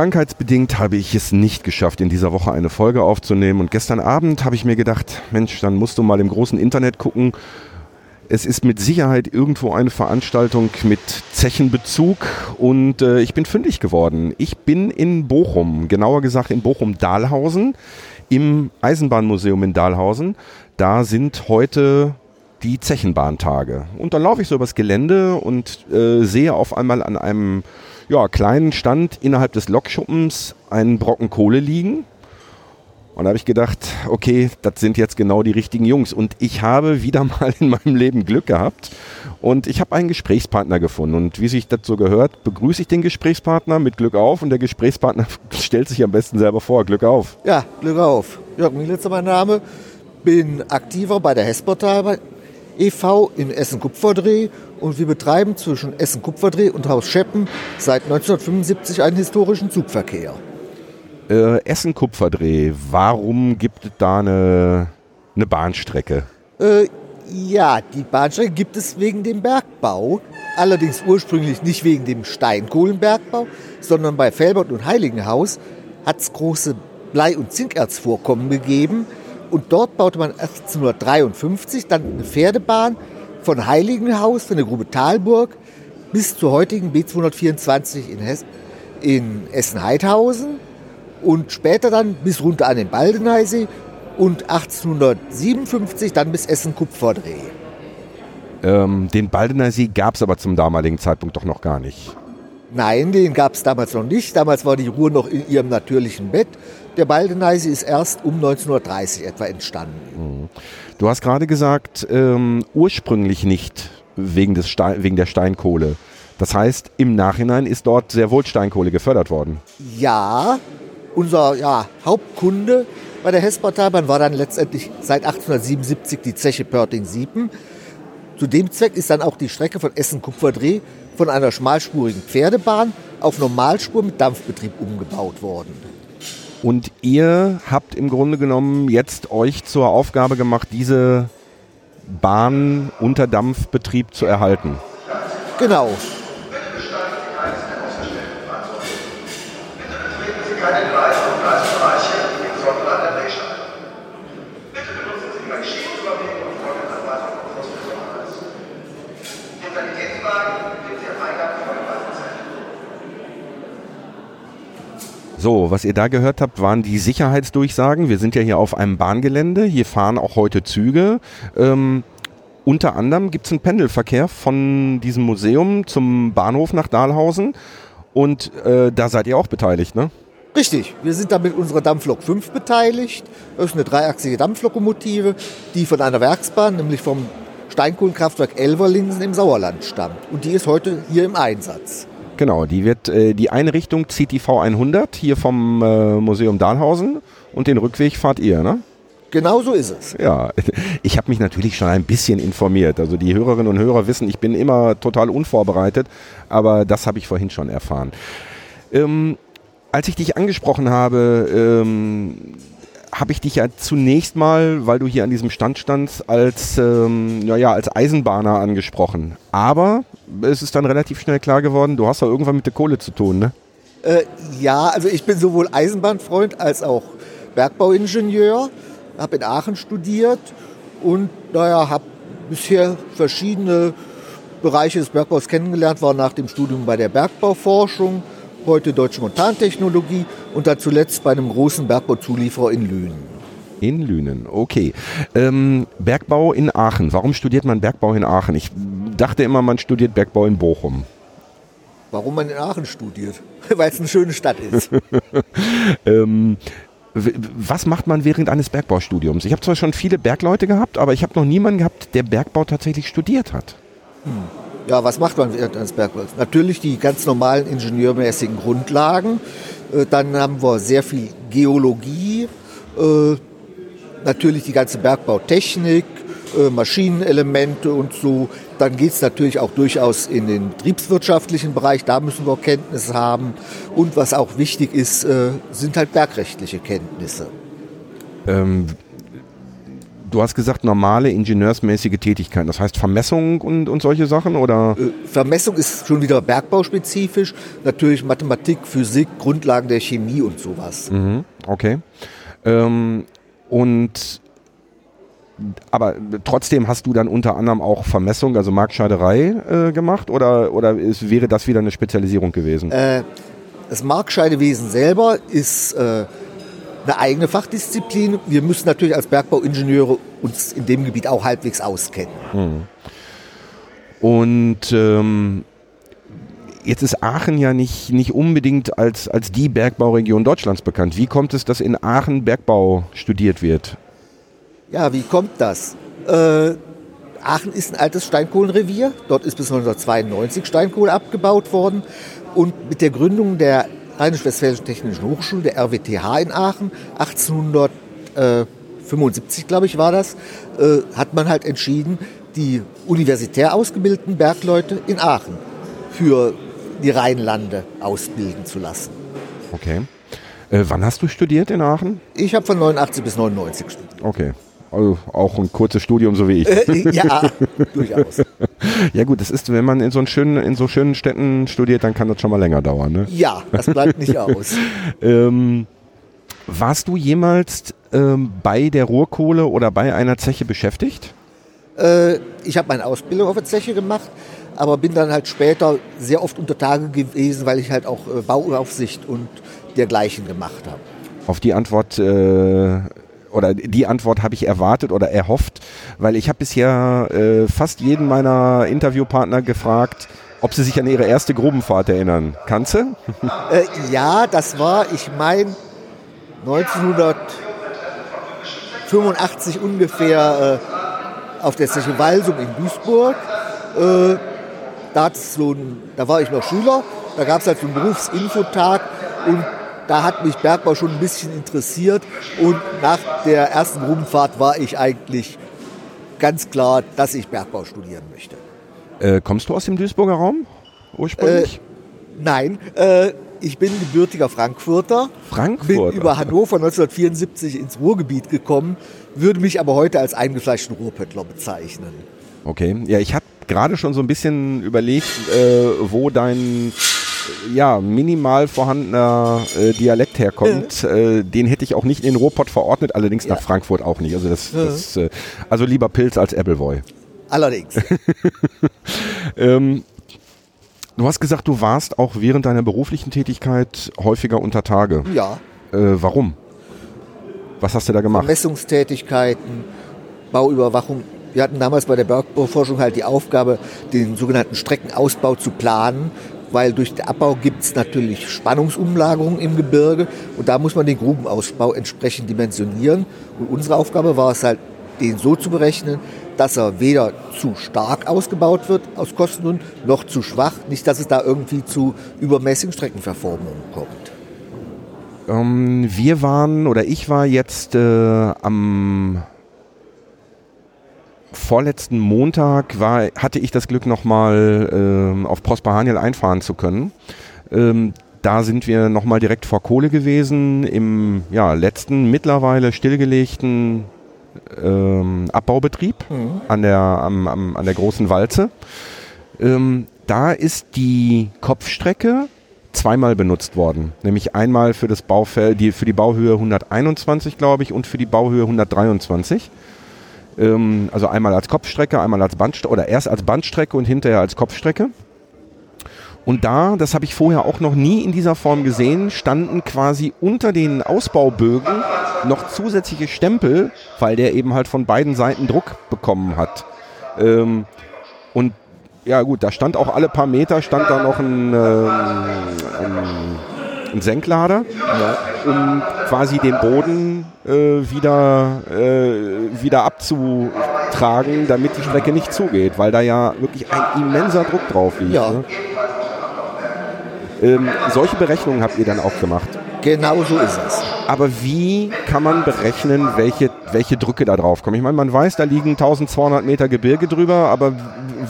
Krankheitsbedingt habe ich es nicht geschafft, in dieser Woche eine Folge aufzunehmen. Und gestern Abend habe ich mir gedacht, Mensch, dann musst du mal im großen Internet gucken. Es ist mit Sicherheit irgendwo eine Veranstaltung mit Zechenbezug und äh, ich bin fündig geworden. Ich bin in Bochum, genauer gesagt in Bochum-Dahlhausen, im Eisenbahnmuseum in Dahlhausen. Da sind heute die Zechenbahntage. Und dann laufe ich so übers Gelände und äh, sehe auf einmal an einem ja, kleinen Stand innerhalb des Lokschuppens einen Brocken Kohle liegen. Und da habe ich gedacht, okay, das sind jetzt genau die richtigen Jungs. Und ich habe wieder mal in meinem Leben Glück gehabt. Und ich habe einen Gesprächspartner gefunden. Und wie sich das so gehört, begrüße ich den Gesprächspartner mit Glück auf. Und der Gesprächspartner stellt sich am besten selber vor. Glück auf. Ja, Glück auf. Jörg Mielitzer mein Name. Bin aktiver bei der Hessportal e.V. in Essen-Kupferdreh und wir betreiben zwischen Essen-Kupferdreh und Haus Scheppen seit 1975 einen historischen Zugverkehr. Äh, Essen-Kupferdreh, warum gibt es da eine, eine Bahnstrecke? Äh, ja, die Bahnstrecke gibt es wegen dem Bergbau. Allerdings ursprünglich nicht wegen dem Steinkohlenbergbau, sondern bei Felbert und Heiligenhaus hat es große Blei- und Zinkerzvorkommen gegeben. Und dort baute man 1853 dann eine Pferdebahn von Heiligenhaus, von der Grube Talburg, bis zur heutigen B224 in, Hess in Essen-Heidhausen und später dann bis runter an den Baldeneysee und 1857 dann bis Essen-Kupferdreh. Ähm, den Baldeneysee gab es aber zum damaligen Zeitpunkt doch noch gar nicht. Nein, den gab es damals noch nicht. Damals war die Ruhr noch in ihrem natürlichen Bett. Der Baldeneysee ist erst um 1930 etwa entstanden. Du hast gerade gesagt, ähm, ursprünglich nicht wegen, des Stein, wegen der Steinkohle. Das heißt, im Nachhinein ist dort sehr wohl Steinkohle gefördert worden. Ja, unser ja, Hauptkunde bei der Hessportalbahn war dann letztendlich seit 1877 die Zeche Pörting-Siepen. Zu dem Zweck ist dann auch die Strecke von Essen-Kupferdreh von einer schmalspurigen Pferdebahn auf Normalspur mit Dampfbetrieb umgebaut worden. Und ihr habt im Grunde genommen jetzt euch zur Aufgabe gemacht, diese Bahn unter Dampfbetrieb zu erhalten. Genau. keine Gleis- und Gleisbereiche insbesondere an der Drehscheibe. Bitte benutzen Sie Ihre Schienenüberwegen und folgende Anweisung vom Fußballpreis. Den Sanitätswagen finden Sie am Eingang vor dem Wartezelt. So, was ihr da gehört habt, waren die Sicherheitsdurchsagen. Wir sind ja hier auf einem Bahngelände. Hier fahren auch heute Züge. Ähm, unter anderem gibt es einen Pendelverkehr von diesem Museum zum Bahnhof nach Dahlhausen. Und äh, da seid ihr auch beteiligt, ne? Richtig, wir sind da mit unserer Dampflok 5 beteiligt. Das ist eine dreiachsige Dampflokomotive, die von einer Werksbahn, nämlich vom Steinkohlenkraftwerk Elverlinsen im Sauerland stammt. Und die ist heute hier im Einsatz. Genau, die wird äh, die eine Richtung zieht die V100 hier vom äh, Museum Dahlhausen und den Rückweg fahrt ihr, ne? Genau so ist es. Ja, ich habe mich natürlich schon ein bisschen informiert. Also die Hörerinnen und Hörer wissen, ich bin immer total unvorbereitet, aber das habe ich vorhin schon erfahren. Ähm, als ich dich angesprochen habe, ähm, habe ich dich ja zunächst mal, weil du hier an diesem Stand standst, als, ähm, naja, als Eisenbahner angesprochen. Aber es ist dann relativ schnell klar geworden, du hast ja irgendwann mit der Kohle zu tun, ne? Äh, ja, also ich bin sowohl Eisenbahnfreund als auch Bergbauingenieur, habe in Aachen studiert und naja, habe bisher verschiedene Bereiche des Bergbaus kennengelernt, war nach dem Studium bei der Bergbauforschung, heute Deutsche Montantechnologie und dann zuletzt bei einem großen Bergbauzulieferer in Lünen. In Lünen, okay. Ähm, Bergbau in Aachen. Warum studiert man Bergbau in Aachen? Ich dachte immer, man studiert Bergbau in Bochum. Warum man in Aachen studiert? Weil es eine schöne Stadt ist. ähm, was macht man während eines Bergbaustudiums? Ich habe zwar schon viele Bergleute gehabt, aber ich habe noch niemanden gehabt, der Bergbau tatsächlich studiert hat. Ja, was macht man während eines Bergbaus? Natürlich die ganz normalen ingenieurmäßigen Grundlagen. Äh, dann haben wir sehr viel Geologie, äh, natürlich die ganze Bergbautechnik, äh, Maschinenelemente und so. Dann geht es natürlich auch durchaus in den betriebswirtschaftlichen Bereich, da müssen wir Kenntnisse haben. Und was auch wichtig ist, sind halt bergrechtliche Kenntnisse. Ähm, du hast gesagt, normale ingenieursmäßige Tätigkeiten, das heißt Vermessung und, und solche Sachen oder? Äh, Vermessung ist schon wieder bergbauspezifisch, natürlich Mathematik, Physik, Grundlagen der Chemie und sowas. Mhm, okay. Ähm, und aber trotzdem hast du dann unter anderem auch Vermessung, also Markscheiderei äh, gemacht oder, oder ist, wäre das wieder eine Spezialisierung gewesen? Äh, das Markscheidewesen selber ist äh, eine eigene Fachdisziplin. Wir müssen natürlich als Bergbauingenieure uns in dem Gebiet auch halbwegs auskennen. Hm. Und ähm, jetzt ist Aachen ja nicht, nicht unbedingt als, als die Bergbauregion Deutschlands bekannt. Wie kommt es, dass in Aachen Bergbau studiert wird? Ja, wie kommt das? Äh, Aachen ist ein altes Steinkohlenrevier. Dort ist bis 1992 Steinkohle abgebaut worden. Und mit der Gründung der Rheinisch-Westfälischen Technischen Hochschule, der RWTH in Aachen, 1875, glaube ich, war das, äh, hat man halt entschieden, die universitär ausgebildeten Bergleute in Aachen für die Rheinlande ausbilden zu lassen. Okay. Äh, wann hast du studiert in Aachen? Ich habe von 89 bis 99 studiert. Okay. Also auch ein kurzes Studium, so wie ich. Äh, ja, durchaus. Ja gut, das ist, wenn man in so, schönen, in so schönen Städten studiert, dann kann das schon mal länger dauern. Ne? Ja, das bleibt nicht aus. ähm, warst du jemals ähm, bei der Ruhrkohle oder bei einer Zeche beschäftigt? Äh, ich habe meine Ausbildung auf der Zeche gemacht, aber bin dann halt später sehr oft unter Tage gewesen, weil ich halt auch äh, Bauaufsicht und dergleichen gemacht habe. Auf die Antwort äh, oder die Antwort habe ich erwartet oder erhofft, weil ich habe bisher äh, fast jeden meiner Interviewpartner gefragt, ob sie sich an ihre erste Grubenfahrt erinnern. Kannst du? Äh, ja, das war, ich meine, 1985 ungefähr äh, auf der Zeche Walsum in Duisburg. Äh, da, so ein, da war ich noch Schüler, da gab es halt so einen Berufsinfotag und da hat mich Bergbau schon ein bisschen interessiert und nach der ersten Grubenfahrt war ich eigentlich ganz klar, dass ich Bergbau studieren möchte. Äh, kommst du aus dem Duisburger Raum ursprünglich? Äh, nein, äh, ich bin gebürtiger Frankfurter. Frankfurter? Bin über Hannover 1974 ins Ruhrgebiet gekommen, würde mich aber heute als eingefleischten Ruhrpöttler bezeichnen. Okay, ja, ich habe gerade schon so ein bisschen überlegt, äh, wo dein ja, minimal vorhandener äh, Dialekt herkommt. Äh, den hätte ich auch nicht in den Ruhrpott verordnet, allerdings Ja. nach Frankfurt auch nicht. Also, das, das, äh, also lieber Pilz als Appleboy. Allerdings. Ähm, du hast gesagt, du warst auch während deiner beruflichen Tätigkeit häufiger unter Tage. ja, Äh, warum? Was hast du da gemacht? Messungstätigkeiten, Bauüberwachung. Wir hatten damals bei der Bergbauforschung halt die Aufgabe, den sogenannten Streckenausbau zu planen, weil durch den Abbau gibt es natürlich Spannungsumlagerungen im Gebirge und da muss man den Grubenausbau entsprechend dimensionieren. Und unsere Aufgabe war es halt, den so zu berechnen, dass er weder zu stark ausgebaut wird aus Kostengründen, noch zu schwach, nicht dass es da irgendwie zu übermäßigen Streckenverformungen kommt. Ähm, wir waren oder ich war jetzt äh, am vorletzten Montag war, hatte ich das Glück nochmal ähm, auf Prosper Haniel einfahren zu können. Ähm, da sind wir nochmal direkt vor Kohle gewesen im ja, letzten mittlerweile stillgelegten ähm, Abbaubetrieb an, der, am, am, an der großen Walze. Ähm, da ist die Kopfstrecke zweimal benutzt worden. Nämlich einmal für, das Baufeld, die, für die Bauhöhe 121, glaube ich, und für die Bauhöhe 123. Ähm, also einmal als Kopfstrecke, einmal als Bandstrecke, oder erst als Bandstrecke und hinterher als Kopfstrecke. Und da, das habe ich vorher auch noch nie in dieser Form gesehen, standen quasi unter den Ausbaubögen noch zusätzliche Stempel, weil der eben halt von beiden Seiten Druck bekommen hat. Ähm, und ja gut, da stand auch alle paar Meter stand da noch ein, ähm, ein, ein Senklader, um quasi den Boden äh, wieder, äh, wieder abzutragen, damit die Strecke nicht zugeht, weil da ja wirklich ein immenser Druck drauf liegt. Ja. Ne? Ähm, solche Berechnungen habt ihr dann auch gemacht. Genau so ist es. Aber wie kann man berechnen, welche, welche Drücke da drauf kommen? Ich meine, man weiß, da liegen 1200 Meter Gebirge drüber, aber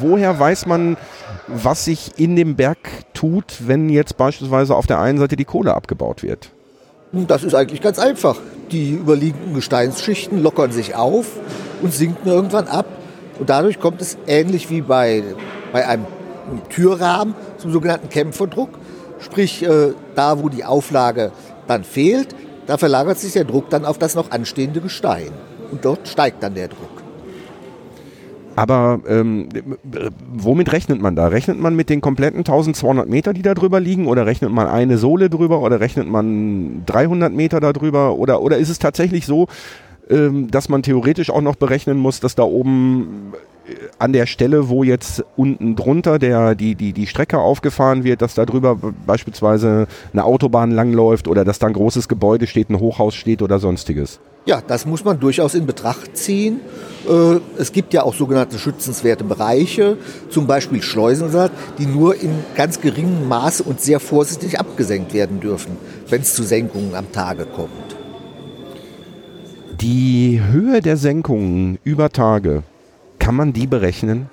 woher weiß man, was sich in dem Berg tut, wenn jetzt beispielsweise auf der einen Seite die Kohle abgebaut wird? Das ist eigentlich ganz einfach. Die überliegenden Gesteinsschichten lockern sich auf und sinken irgendwann ab. Und dadurch kommt es ähnlich wie bei, bei einem Türrahmen zum sogenannten Kämpferdruck. Sprich, äh, da wo die Auflage dann fehlt, da verlagert sich der Druck dann auf das noch anstehende Gestein. Und dort steigt dann der Druck. Aber ähm, womit rechnet man da? Rechnet man mit den kompletten 1200 Meter, die da drüber liegen? Oder rechnet man eine Sohle drüber? Oder rechnet man 300 Meter da drüber? Oder, oder ist es tatsächlich so, ähm, dass man theoretisch auch noch berechnen muss, dass da oben äh, an der Stelle, wo jetzt unten drunter der, die, die, die Strecke aufgefahren wird, dass da drüber beispielsweise eine Autobahn langläuft oder dass da ein großes Gebäude steht, ein Hochhaus steht oder sonstiges? Ja, das muss man durchaus in Betracht ziehen. Äh, es gibt ja auch sogenannte schützenswerte Bereiche, zum Beispiel Schleusensaat, die nur in ganz geringem Maße und sehr vorsichtig abgesenkt werden dürfen, wenn es zu Senkungen am Tage kommt. Die Höhe der Senkungen über Tage, kann man die berechnen?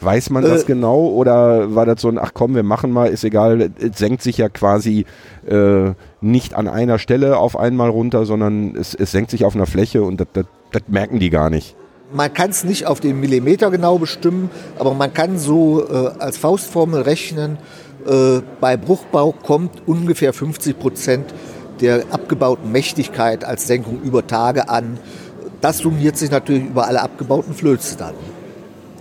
Weiß man das Äh, genau oder war das so ein, ach komm, wir machen mal, ist egal, es senkt sich ja quasi äh, nicht an einer Stelle auf einmal runter, sondern es, es senkt sich auf einer Fläche und das, das, das merken die gar nicht. Man kann es nicht auf den Millimeter genau bestimmen, aber man kann so äh, als Faustformel rechnen, äh, bei Bruchbau kommt ungefähr 50 Prozent der abgebauten Mächtigkeit als Senkung über Tage an. Das summiert sich natürlich über alle abgebauten Flöze dann.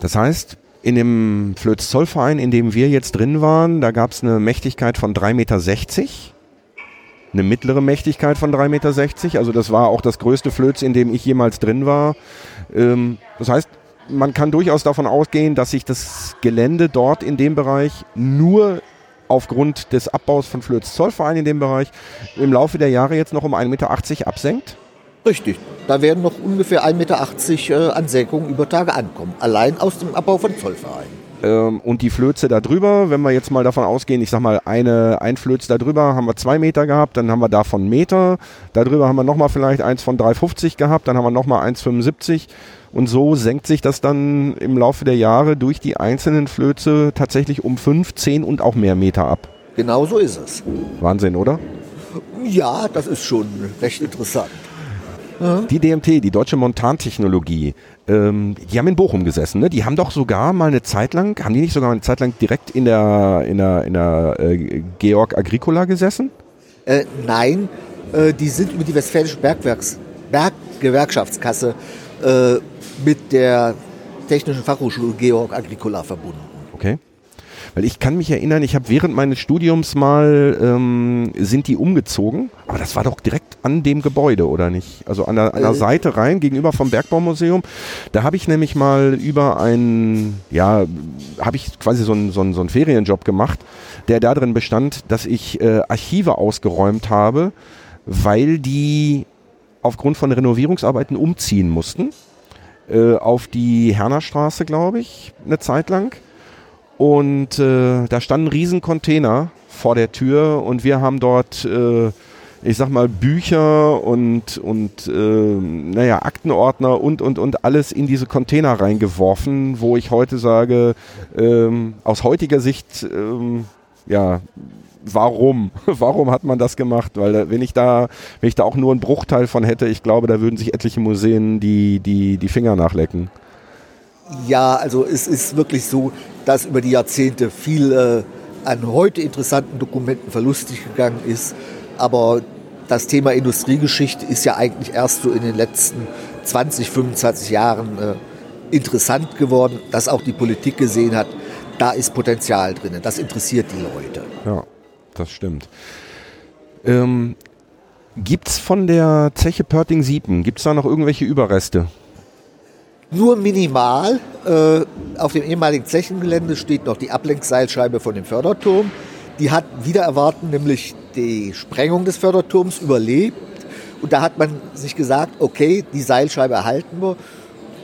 Das heißt, in dem Flöz-Zollverein, in dem wir jetzt drin waren, da gab es eine Mächtigkeit von 3,60 Meter. Eine mittlere Mächtigkeit von 3,60 Meter. Also das war auch das größte Flöz, in dem ich jemals drin war. Ähm, das heißt, man kann durchaus davon ausgehen, dass sich das Gelände dort in dem Bereich nur aufgrund des Abbaus von Flöz-Zollverein in dem Bereich im Laufe der Jahre jetzt noch um 1,80 Meter absenkt. Richtig, da werden noch ungefähr 1,80 Meter äh, an Senkung über Tage ankommen. Allein aus dem Abbau von Zollvereinen. Ähm, und die Flöze da drüber, wenn wir jetzt mal davon ausgehen, ich sag mal, eine, ein Flöz da drüber haben wir zwei Meter gehabt, dann haben wir davon Meter, da drüber haben wir nochmal vielleicht eins von 3,50 gehabt, dann haben wir nochmal 1,75 und so senkt sich das dann im Laufe der Jahre durch die einzelnen Flöze tatsächlich um 5, 10 und auch mehr Meter ab. Genau so ist es. Wahnsinn, oder? Ja, das ist schon recht interessant. Die DMT, die Deutsche Montantechnologie, ähm, die haben in Bochum gesessen. Ne? Die haben doch sogar mal eine Zeit lang, haben die nicht sogar mal eine Zeit lang direkt in der, in der, in der äh, Georg Agricola gesessen? Äh, nein, äh, die sind über die Westfälische Bergwerks Berggewerkschaftskasse äh, mit der Technischen Fachhochschule Georg Agricola verbunden. Okay. Weil ich kann mich erinnern, ich habe während meines Studiums mal, ähm, sind die umgezogen, aber das war doch direkt an dem Gebäude, oder nicht? Also an der, an der Äh. Seite rein, gegenüber vom Bergbaumuseum. Da habe ich nämlich mal über einen, ja, habe ich quasi so einen, so, einen, so einen Ferienjob gemacht, der darin bestand, dass ich äh, Archive ausgeräumt habe, weil die aufgrund von Renovierungsarbeiten umziehen mussten. Äh, auf die Hernerstraße, glaube ich, eine Zeit lang. Und äh, da standen riesen Container vor der Tür und wir haben dort, äh, ich sag mal, Bücher und, und äh, naja, Aktenordner und, und, und alles in diese Container reingeworfen, wo ich heute sage, ähm, aus heutiger Sicht, ähm, ja, warum? Warum hat man das gemacht? Weil da, wenn ich da, wenn ich da auch nur einen Bruchteil von hätte, ich glaube, da würden sich etliche Museen die, die, die Finger nachlecken. Ja, also es ist wirklich so, dass über die Jahrzehnte viel äh, an heute interessanten Dokumenten verlustig gegangen ist. Aber das Thema Industriegeschichte ist ja eigentlich erst so in den letzten 20, 25 Jahren äh, interessant geworden, dass auch die Politik gesehen hat, da ist Potenzial drin. Das interessiert die Leute. Ja, das stimmt. Ähm, gibt's von der Zeche Pörting-Siepen, gibt's da noch irgendwelche Überreste? Nur minimal. Äh, auf dem ehemaligen Zechengelände steht noch die Ablenkseilscheibe von dem Förderturm. Die hat wieder erwarten, nämlich die Sprengung des Förderturms überlebt. Und da hat man sich gesagt, okay, die Seilscheibe erhalten wir.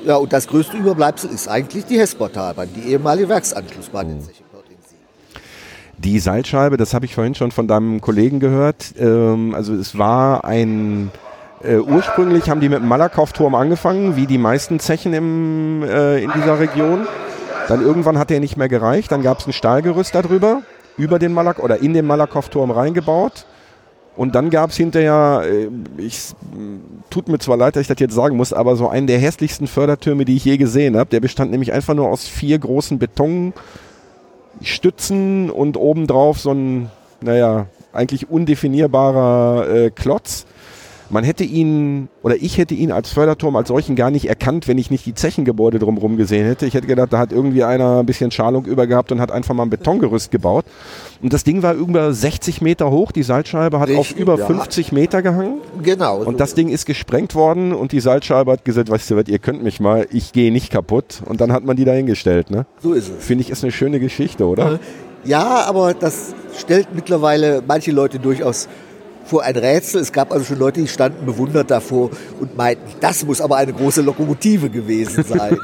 Ja, und das größte Überbleibsel ist eigentlich die Hessportalbahn, die ehemalige Werksanschlussbahn in Zechenpörting-Siegen. Die Seilscheibe, das habe ich vorhin schon von deinem Kollegen gehört. Ähm, also es war ein äh, ursprünglich haben die mit dem Malakow-Turm angefangen, wie die meisten Zechen im, äh, in dieser Region. Dann irgendwann hat der nicht mehr gereicht. Dann gab es ein Stahlgerüst darüber, über den Malak oder in den Malakow-Turm reingebaut. Und dann gab es hinterher, äh, ich tut mir zwar leid, dass ich das jetzt sagen muss, aber so einen der hässlichsten Fördertürme, die ich je gesehen habe. Der bestand nämlich einfach nur aus vier großen Betonstützen und obendrauf so ein, naja, eigentlich undefinierbarer äh, Klotz man hätte ihn, oder ich hätte ihn als Förderturm als solchen gar nicht erkannt, wenn ich nicht die Zechengebäude drumherum gesehen hätte. Ich hätte gedacht, da hat irgendwie einer ein bisschen Schalung übergehabt und hat einfach mal ein Betongerüst gebaut. Und das Ding war über 60 Meter hoch, die Salzscheibe hat Richtig, auf über ja. 50 Meter gehangen. Genau. Und das Ding ist gesprengt worden und die Salzscheibe hat gesagt, weißt du was, ihr könnt mich mal, ich gehe nicht kaputt. Und dann hat man die dahingestellt. Ne? So ist es. Finde ich, ist eine schöne Geschichte, oder? Ja, aber das stellt mittlerweile manche Leute durchaus vor ein Rätsel. Es gab also schon Leute, die standen bewundert davor und meinten, das muss aber eine große Lokomotive gewesen sein.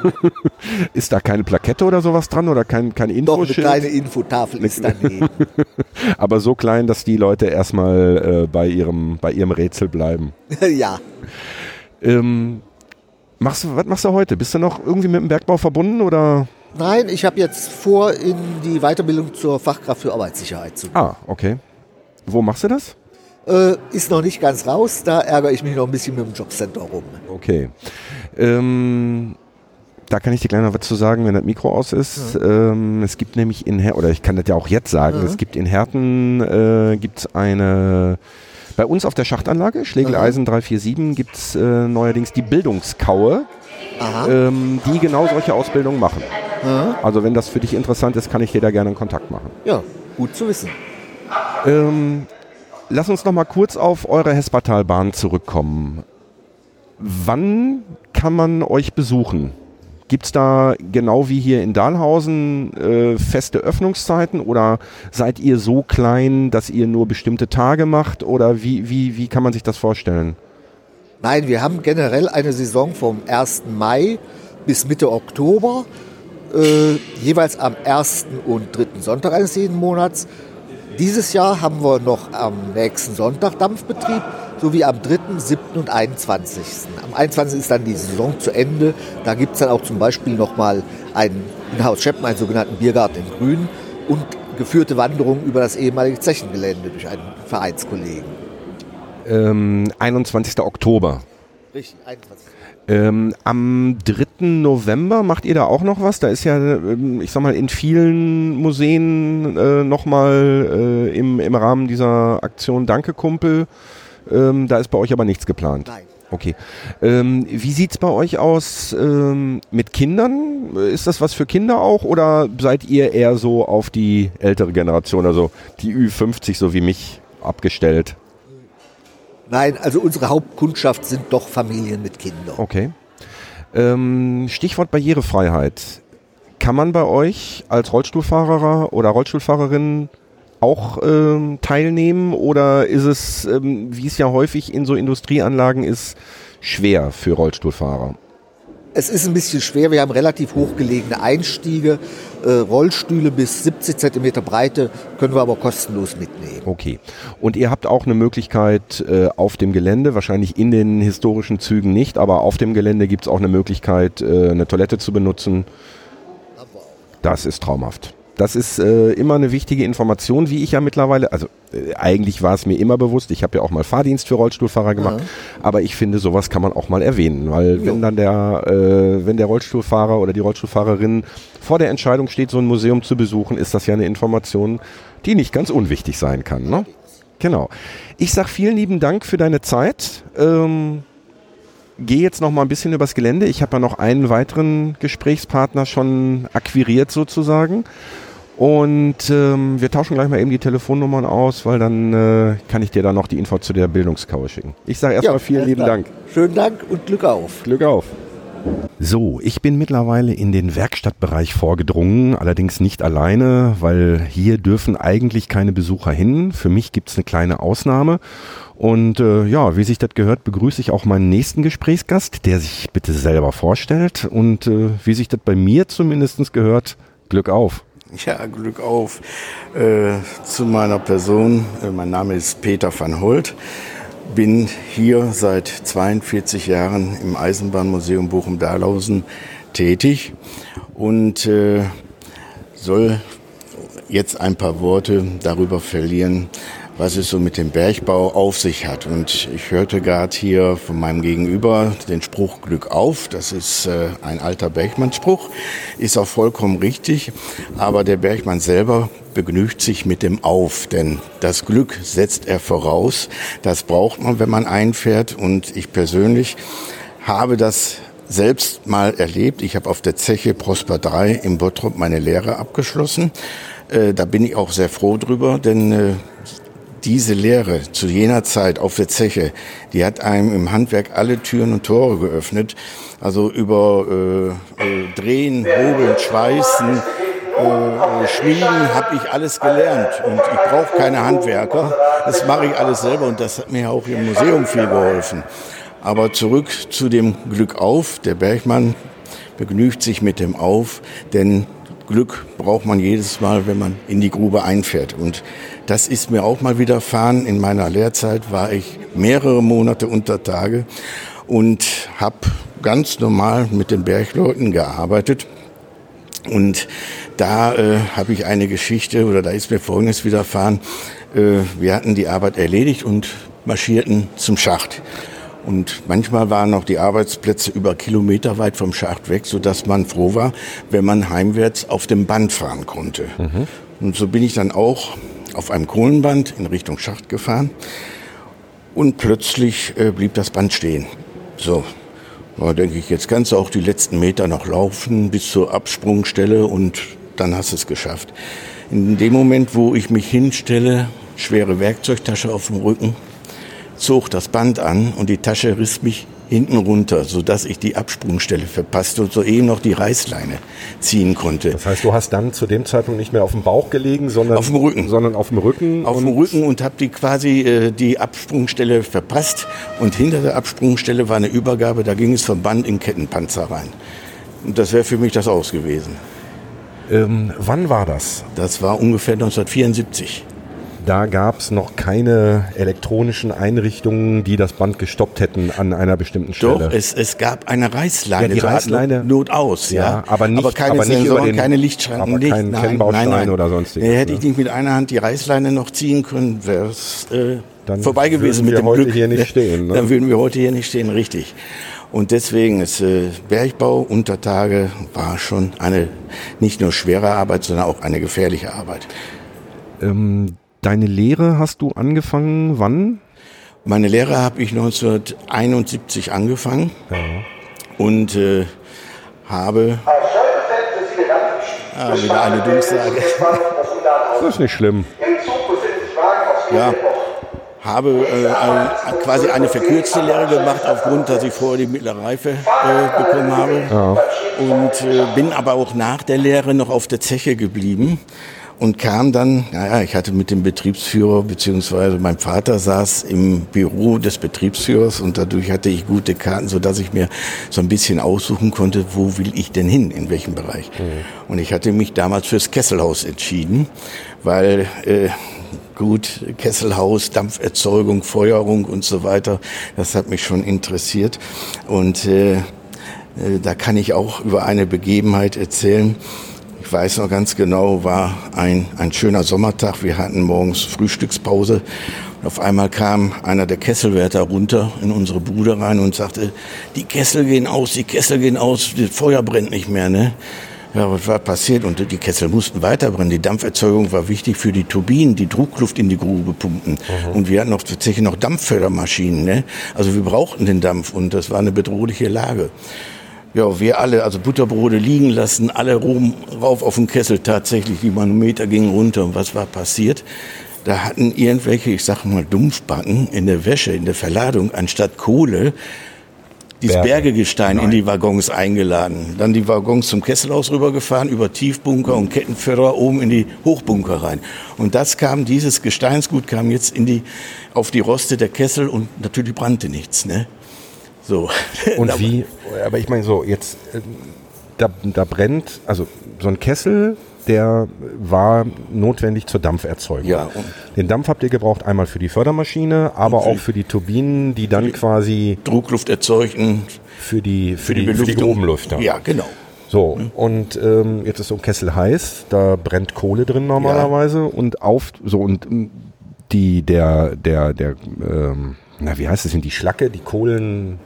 ist da keine Plakette oder sowas dran oder kein, kein Infoschild? Doch, eine kleine Infotafel ist daneben. aber so klein, dass die Leute erstmal äh, bei, ihrem, bei ihrem Rätsel bleiben. ja. Ähm, machst du, was machst du heute? Bist du noch irgendwie mit dem Bergbau verbunden oder? Nein, ich habe jetzt vor, in die Weiterbildung zur Fachkraft für Arbeitssicherheit zu gehen. Ah, okay. Wo machst du das? Äh, ist noch nicht ganz raus, da ärgere ich mich noch ein bisschen mit dem Jobcenter rum. Okay. Ähm, da kann ich dir gleich noch was zu sagen, wenn das Mikro aus ist. Ja. Ähm, es gibt nämlich in Her oder ich kann das ja auch jetzt sagen, ja. es gibt in Herten äh, gibt's eine bei uns auf der Schachtanlage, Schlegeleisen 347, gibt es äh, neuerdings die Bildungskaue, ähm, die genau solche Ausbildungen machen. Aha. Also wenn das für dich interessant ist, kann ich dir da gerne einen Kontakt machen. Ja, gut zu wissen. Ähm, lass uns noch mal kurz auf eure Hespertalbahn zurückkommen. Wann kann man euch besuchen? Gibt es da genau wie hier in Dahlhausen äh, feste Öffnungszeiten oder seid ihr so klein, dass ihr nur bestimmte Tage macht oder wie, wie, wie kann man sich das vorstellen? Nein, wir haben generell eine Saison vom 1. Mai bis Mitte Oktober, äh, jeweils am 1. und 3. Sonntag eines jeden Monats. Dieses Jahr haben wir noch am nächsten Sonntag Dampfbetrieb, sowie am 3., 7. und 21. Am 21. ist dann die Saison zu Ende. Da gibt es dann auch zum Beispiel nochmal einen in Haus Scheppen, einen sogenannten Biergarten in Grün und geführte Wanderungen über das ehemalige Zechengelände durch einen Vereinskollegen. Ähm, 21. Oktober. Richtig, 21. Ähm, am 3. November macht ihr da auch noch was? Da ist ja, ähm, ich sag mal, in vielen Museen äh, nochmal äh, im, im Rahmen dieser Aktion Danke Kumpel. Ähm, da ist bei euch aber nichts geplant. Nein. Okay. Ähm, wie sieht es bei euch aus ähm, mit Kindern? Ist das was für Kinder auch oder seid ihr eher so auf die ältere Generation, also die Ü50 so wie mich abgestellt? Nein, also unsere Hauptkundschaft sind doch Familien mit Kindern. Okay. Ähm, Stichwort Barrierefreiheit. Kann man bei euch als Rollstuhlfahrer oder Rollstuhlfahrerin auch ähm, teilnehmen oder ist es, ähm, wie es ja häufig in so Industrieanlagen ist, schwer für Rollstuhlfahrer? Es ist ein bisschen schwer. Wir haben relativ hochgelegene Einstiege. Äh, Rollstühle bis 70 cm Breite können wir aber kostenlos mitnehmen. Okay. Und ihr habt auch eine Möglichkeit äh, auf dem Gelände, wahrscheinlich in den historischen Zügen nicht, aber auf dem Gelände gibt es auch eine Möglichkeit, äh, eine Toilette zu benutzen. Das ist traumhaft. Das ist äh, immer eine wichtige Information, wie ich ja mittlerweile, also äh, eigentlich war es mir immer bewusst, ich habe ja auch mal Fahrdienst für Rollstuhlfahrer gemacht, ja. aber ich finde, sowas kann man auch mal erwähnen, weil jo. wenn dann der, äh, wenn der Rollstuhlfahrer oder die Rollstuhlfahrerin vor der Entscheidung steht, so ein Museum zu besuchen, ist das ja eine Information, die nicht ganz unwichtig sein kann. Ne? Genau. Ich sage vielen lieben Dank für deine Zeit. Ähm, gehe jetzt noch mal ein bisschen übers Gelände. Ich habe ja noch einen weiteren Gesprächspartner schon akquiriert sozusagen. Und ähm, wir tauschen gleich mal eben die Telefonnummern aus, weil dann äh, kann ich dir dann noch die Info zu der Bildungskaue schicken. Ich sage erstmal ja, vielen lieben Dank. Schönen Dank und Glück auf. Glück auf. So, ich bin mittlerweile in den Werkstattbereich vorgedrungen, allerdings nicht alleine, weil hier dürfen eigentlich keine Besucher hin. Für mich gibt es eine kleine Ausnahme. Und äh, ja, wie sich das gehört, begrüße ich auch meinen nächsten Gesprächsgast, der sich bitte selber vorstellt. Und äh, wie sich das bei mir zumindest gehört, Glück auf. Ja, Glück auf. Äh, zu meiner Person. Äh, mein Name ist Peter van Holt. Bin hier seit 42 Jahren im Eisenbahnmuseum Bochum-Dahlhausen tätig und äh, soll jetzt ein paar Worte darüber verlieren, was es so mit dem Bergbau auf sich hat. Und ich hörte gerade hier von meinem Gegenüber den Spruch Glück auf. Das ist äh, ein alter Bergmann-Spruch, ist auch vollkommen richtig. Aber der Bergmann selber begnügt sich mit dem Auf, denn das Glück setzt er voraus. Das braucht man, wenn man einfährt. Und ich persönlich habe das selbst mal erlebt. Ich habe auf der Zeche Prosper 3 im Bottrop meine Lehre abgeschlossen. Äh, da bin ich auch sehr froh drüber, denn äh, diese Lehre zu jener Zeit auf der Zeche, die hat einem im Handwerk alle Türen und Tore geöffnet. Also über äh, äh, Drehen, Hobeln, Schweißen, äh, Schmieden habe ich alles gelernt. Und ich brauche keine Handwerker. Das mache ich alles selber und das hat mir auch im Museum viel geholfen. Aber zurück zu dem Glück auf. Der Bergmann begnügt sich mit dem Auf, denn Glück braucht man jedes Mal, wenn man in die Grube einfährt. Und das ist mir auch mal widerfahren. In meiner Lehrzeit war ich mehrere Monate unter Tage und habe ganz normal mit den Bergleuten gearbeitet. Und da äh, habe ich eine Geschichte oder da ist mir Folgendes widerfahren. Äh, wir hatten die Arbeit erledigt und marschierten zum Schacht. Und manchmal waren auch die Arbeitsplätze über Kilometer weit vom Schacht weg, sodass man froh war, wenn man heimwärts auf dem Band fahren konnte. Mhm. Und so bin ich dann auch auf einem Kohlenband in Richtung Schacht gefahren. Und plötzlich äh, blieb das Band stehen. So, da denke ich, jetzt kannst du auch die letzten Meter noch laufen bis zur Absprungstelle und dann hast du es geschafft. In dem Moment, wo ich mich hinstelle, schwere Werkzeugtasche auf dem Rücken, zog das Band an und die Tasche riss mich hinten runter, sodass ich die Absprungstelle verpasste und soeben noch die Reißleine ziehen konnte. Das heißt, du hast dann zu dem Zeitpunkt nicht mehr auf dem Bauch gelegen, sondern auf dem Rücken, sondern auf dem Rücken, auf dem Rücken und habe die quasi äh, die Absprungstelle verpasst und hinter der Absprungstelle war eine Übergabe, da ging es vom Band in Kettenpanzer rein. Und das wäre für mich das aus gewesen. Ähm, wann war das? Das war ungefähr 1974. Da gab es noch keine elektronischen Einrichtungen, die das Band gestoppt hätten an einer bestimmten Stelle. Doch, es, es gab eine Reißleine. Ja, die Reißleine. Not aus, ja. ja. aber, nicht, aber keine aber nicht Sensoren, den, keine Lichtschranken, aber kein nein, Kennbaustein nein, nein. oder sonstiges. Nee, hätte ne? ich nicht mit einer Hand die Reißleine noch ziehen können, wäre es äh, Dann vorbei gewesen würden mit wir dem heute Glück. hier nicht stehen, ne? Dann würden wir heute hier nicht stehen, richtig. Und deswegen ist äh, Bergbau unter Tage war schon eine nicht nur schwere Arbeit, sondern auch eine gefährliche Arbeit. Ähm, deine Lehre hast du angefangen wann? Meine Lehre habe ich 1971 angefangen und äh, habe ah, wieder eine Durchsage. Das ist nicht schlimm. Ja, habe äh, quasi eine verkürzte Lehre gemacht, aufgrund, dass ich vorher die mittlere Reife äh, bekommen habe. Und äh, bin aber auch nach der Lehre noch auf der Zeche geblieben und kam dann, naja, ich hatte mit dem Betriebsführer, beziehungsweise mein Vater saß im Büro des Betriebsführers und dadurch hatte ich gute Karten, so dass ich mir so ein bisschen aussuchen konnte, wo will ich denn hin, in welchem Bereich. Und ich hatte mich damals fürs Kesselhaus entschieden, weil äh, gut, Kesselhaus, Dampferzeugung, Feuerung und so weiter, das hat mich schon interessiert. Und äh, äh, da kann ich auch über eine Begebenheit erzählen. Ich weiß noch ganz genau, war ein, ein schöner Sommertag. Wir hatten morgens Frühstückspause. Und auf einmal kam einer der Kesselwärter runter in unsere Bude rein und sagte, die Kessel gehen aus, die Kessel gehen aus, das Feuer brennt nicht mehr, ne? Ja, was war passiert? Und die Kessel mussten weiterbrennen. Die Dampferzeugung war wichtig für die Turbinen, die Druckluft in die Grube pumpen. Und wir hatten noch tatsächlich noch Dampffördermaschinen. Ne? Also wir brauchten den Dampf und das war eine bedrohliche Lage. Ja, wir alle, also Butterbrote liegen lassen, alle rum, rauf auf den Kessel tatsächlich. Die Manometer gingen runter. Und was war passiert? Da hatten irgendwelche, ich sag mal, Dumpfbacken in der Wäsche, in der Verladung, anstatt Kohle, dieses Berge. Bergegestein in die Waggons eingeladen. Dann die Waggons zum Kesselhaus rübergefahren, über Tiefbunker und Kettenförderer oben in die Hochbunker rein. Und das kam, dieses Gesteinsgut kam jetzt in die, auf die Roste der Kessel und natürlich brannte nichts, ne? So. Und wie, aber ich meine so, jetzt, äh, da, da brennt, also so ein Kessel der war notwendig zur Dampferzeugung. Ja, Den Dampf habt ihr gebraucht einmal für die Fördermaschine, aber für auch die- für die Turbinen, die dann quasi Druckluft erzeugen für die, für für die die, für die. Grubenlüfter. Ja, genau. So, und ähm, jetzt ist so ein Kessel heiß, da brennt Kohle drin normalerweise und auf, so und ähm, die, der, der, der, ähm, na, wie heißt es denn, die Schlacke, die Kohlen,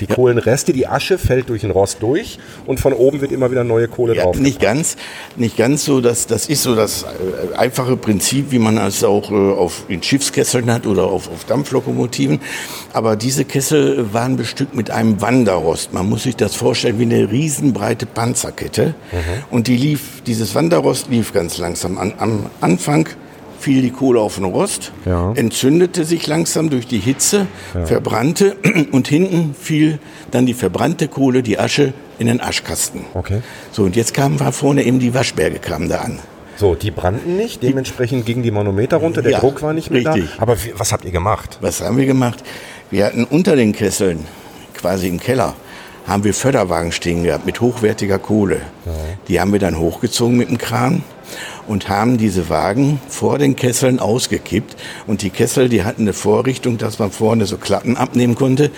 die Kohlenreste, die Asche fällt durch den Rost durch und von oben wird immer wieder neue Kohle Ja, drauf. nicht ganz, nicht ganz so. Das, das ist so das äh, einfache Prinzip, wie man es auch äh, auf in Schiffskesseln hat oder auf, auf Dampflokomotiven. Aber diese Kessel waren bestückt mit einem Wanderrost. Man muss sich das vorstellen wie eine riesenbreite Panzerkette. Und die lief, dieses Wanderrost lief ganz langsam. An, am Anfang fiel die Kohle auf den Rost, Ja. entzündete sich langsam durch die Hitze, verbrannte und hinten fiel dann die verbrannte Kohle, die Asche, in den Aschkasten. Okay. So, und jetzt kamen wir vorne eben die Waschberge kamen da an. So, die brannten nicht, dementsprechend gingen die Manometer runter, der Ja, Druck war nicht mehr richtig. da. Aber was habt ihr gemacht? Was haben wir gemacht? Wir hatten unter den Kesseln, quasi im Keller, haben wir Förderwagen stehen gehabt mit hochwertiger Kohle. Die haben wir dann hochgezogen mit dem Kran und haben diese Wagen vor den Kesseln ausgekippt. Und die Kessel, die hatten eine Vorrichtung, dass man vorne so Klappen abnehmen konnte.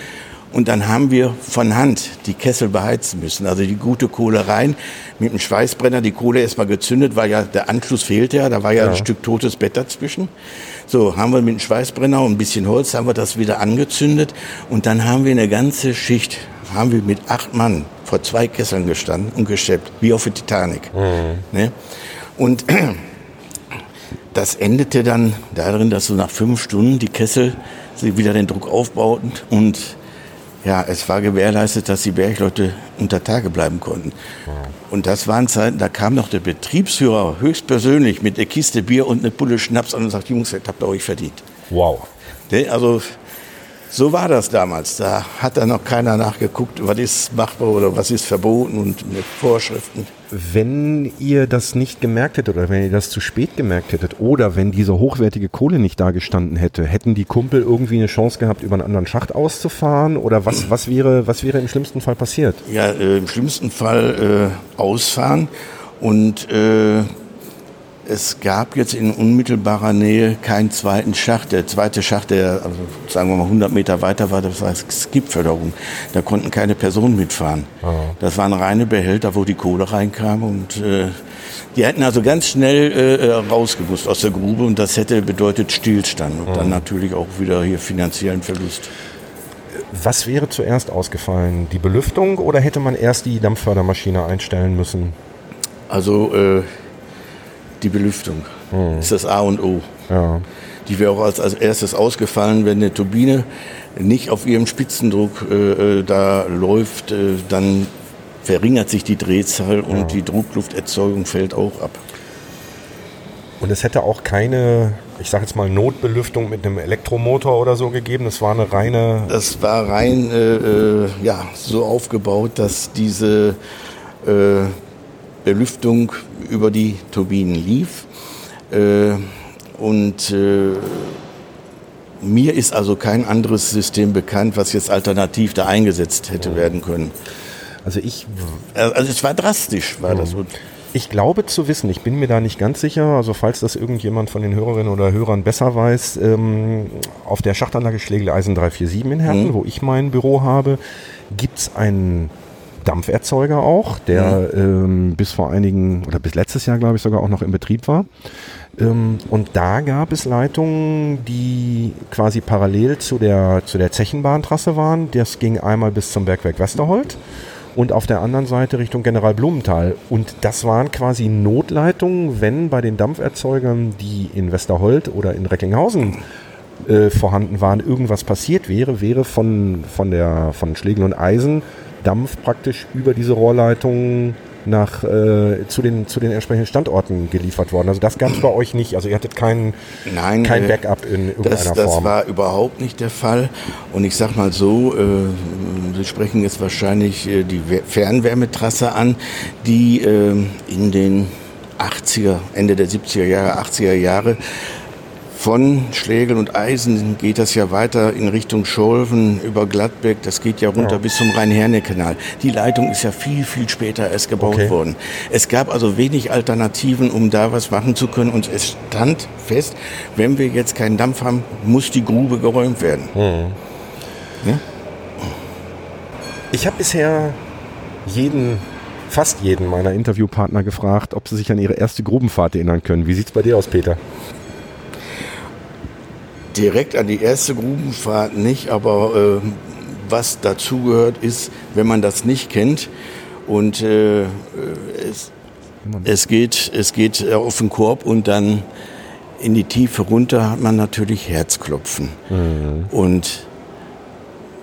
Und dann haben wir von Hand die Kessel beheizen müssen, also die gute Kohle rein, mit dem Schweißbrenner die Kohle erstmal gezündet, weil ja der Anschluss fehlte ja, da war ja, ein Stück totes Bett dazwischen. So, haben wir mit dem Schweißbrenner und ein bisschen Holz, haben wir das wieder angezündet und dann haben wir eine ganze Schicht, haben wir mit acht Mann vor zwei Kesseln gestanden und geschleppt, wie auf der Titanic. Ne? Und das endete dann darin, dass so nach fünf Stunden die Kessel sie wieder den Druck aufbauten und ja, es war gewährleistet, dass die Bergleute unter Tage bleiben konnten. Und das waren Zeiten, da kam noch der Betriebsführer höchstpersönlich mit einer Kiste Bier und eine Pulle Schnaps an und sagt, Jungs, das habt ihr euch verdient. Wow. Ne, Also so war das damals. Da hat da noch keiner nachgeguckt, was ist machbar oder was ist verboten und mit Vorschriften. Wenn ihr das nicht gemerkt hättet oder wenn ihr das zu spät gemerkt hättet oder wenn diese hochwertige Kohle nicht da gestanden hätte, hätten die Kumpel irgendwie eine Chance gehabt, über einen anderen Schacht auszufahren? Oder was, was, wäre, was wäre im schlimmsten Fall passiert? Ja, äh, im schlimmsten Fall äh, ausfahren. Und äh, es gab jetzt in unmittelbarer Nähe keinen zweiten Schacht. Der zweite Schacht, der also sagen wir mal 100 Meter weiter war, das war Skipförderung. Da konnten keine Personen mitfahren. Das waren reine Behälter, wo die Kohle reinkam und äh, die hätten also ganz schnell äh, äh, rausgemusst aus der Grube und das hätte bedeutet Stillstand und dann natürlich auch wieder hier finanziellen Verlust. Was wäre zuerst ausgefallen? Die Belüftung oder hätte man erst die Dampffördermaschine einstellen müssen? Also äh, die Belüftung ist das A und O. Ja. Die wäre auch als, als erstes ausgefallen, wenn eine Turbine nicht auf ihrem Spitzendruck äh, äh, da läuft, äh, dann verringert sich die Drehzahl und die Drucklufterzeugung fällt auch ab. Und es hätte auch keine, ich sage jetzt mal, Notbelüftung mit einem Elektromotor oder so gegeben. Das war eine reine. Das war rein äh, äh, ja, so aufgebaut, dass diese äh, Belüftung über die Turbinen lief. Äh, und äh, mir ist also kein anderes System bekannt, was jetzt alternativ da eingesetzt hätte werden können. Also ich Also es war drastisch, war das. Und Ich glaube zu wissen, ich bin mir da nicht ganz sicher, also falls das irgendjemand von den Hörerinnen oder Hörern besser weiß, ähm, auf der Schachtanlage Schlegel-Eisen 347 in Herten, wo ich mein Büro habe, gibt es einen Dampferzeuger auch, der ähm, bis vor einigen, oder bis letztes Jahr glaube ich sogar auch noch in Betrieb war. Ähm, und da gab es Leitungen, die quasi parallel zu der, zu der Zechenbahntrasse waren. Das ging einmal bis zum Bergwerk Westerhold und auf der anderen Seite Richtung General Blumenthal. Und das waren quasi Notleitungen, wenn bei den Dampferzeugern, die in Westerhold oder in Recklinghausen äh, vorhanden waren, irgendwas passiert wäre, wäre von, von, der, von Schlegel und Eisen Dampf praktisch über diese Rohrleitungen nach, äh, zu, den, zu den entsprechenden Standorten geliefert worden. Also das gab es bei euch nicht. Also ihr hattet kein, Nein, kein äh, Backup in irgendeiner das, das Form. war überhaupt nicht der Fall. Und ich sag mal so, äh, Sie sprechen jetzt wahrscheinlich äh, die Fernwärmetrasse an, die äh, in den 80er, Ende der 70er Jahre, 80er Jahre von Schlägel und Eisen geht das ja weiter in Richtung Scholven über Gladbeck. Das geht ja runter Ja. bis zum Rhein-Herne-Kanal. Die Leitung ist ja viel, viel später erst gebaut Okay. worden. Es gab also wenig Alternativen, um da was machen zu können. Und es stand fest, wenn wir jetzt keinen Dampf haben, muss die Grube geräumt werden. Ich habe bisher jeden, fast jeden meiner Interviewpartner gefragt, ob sie sich an ihre erste Grubenfahrt erinnern können. Wie sieht's bei dir aus, Peter? Direkt an die erste Grubenfahrt nicht, aber äh, was dazugehört ist, wenn man das nicht kennt und äh, äh, es, es geht, es geht äh, auf den Korb und dann in die Tiefe runter hat man natürlich Herzklopfen. Und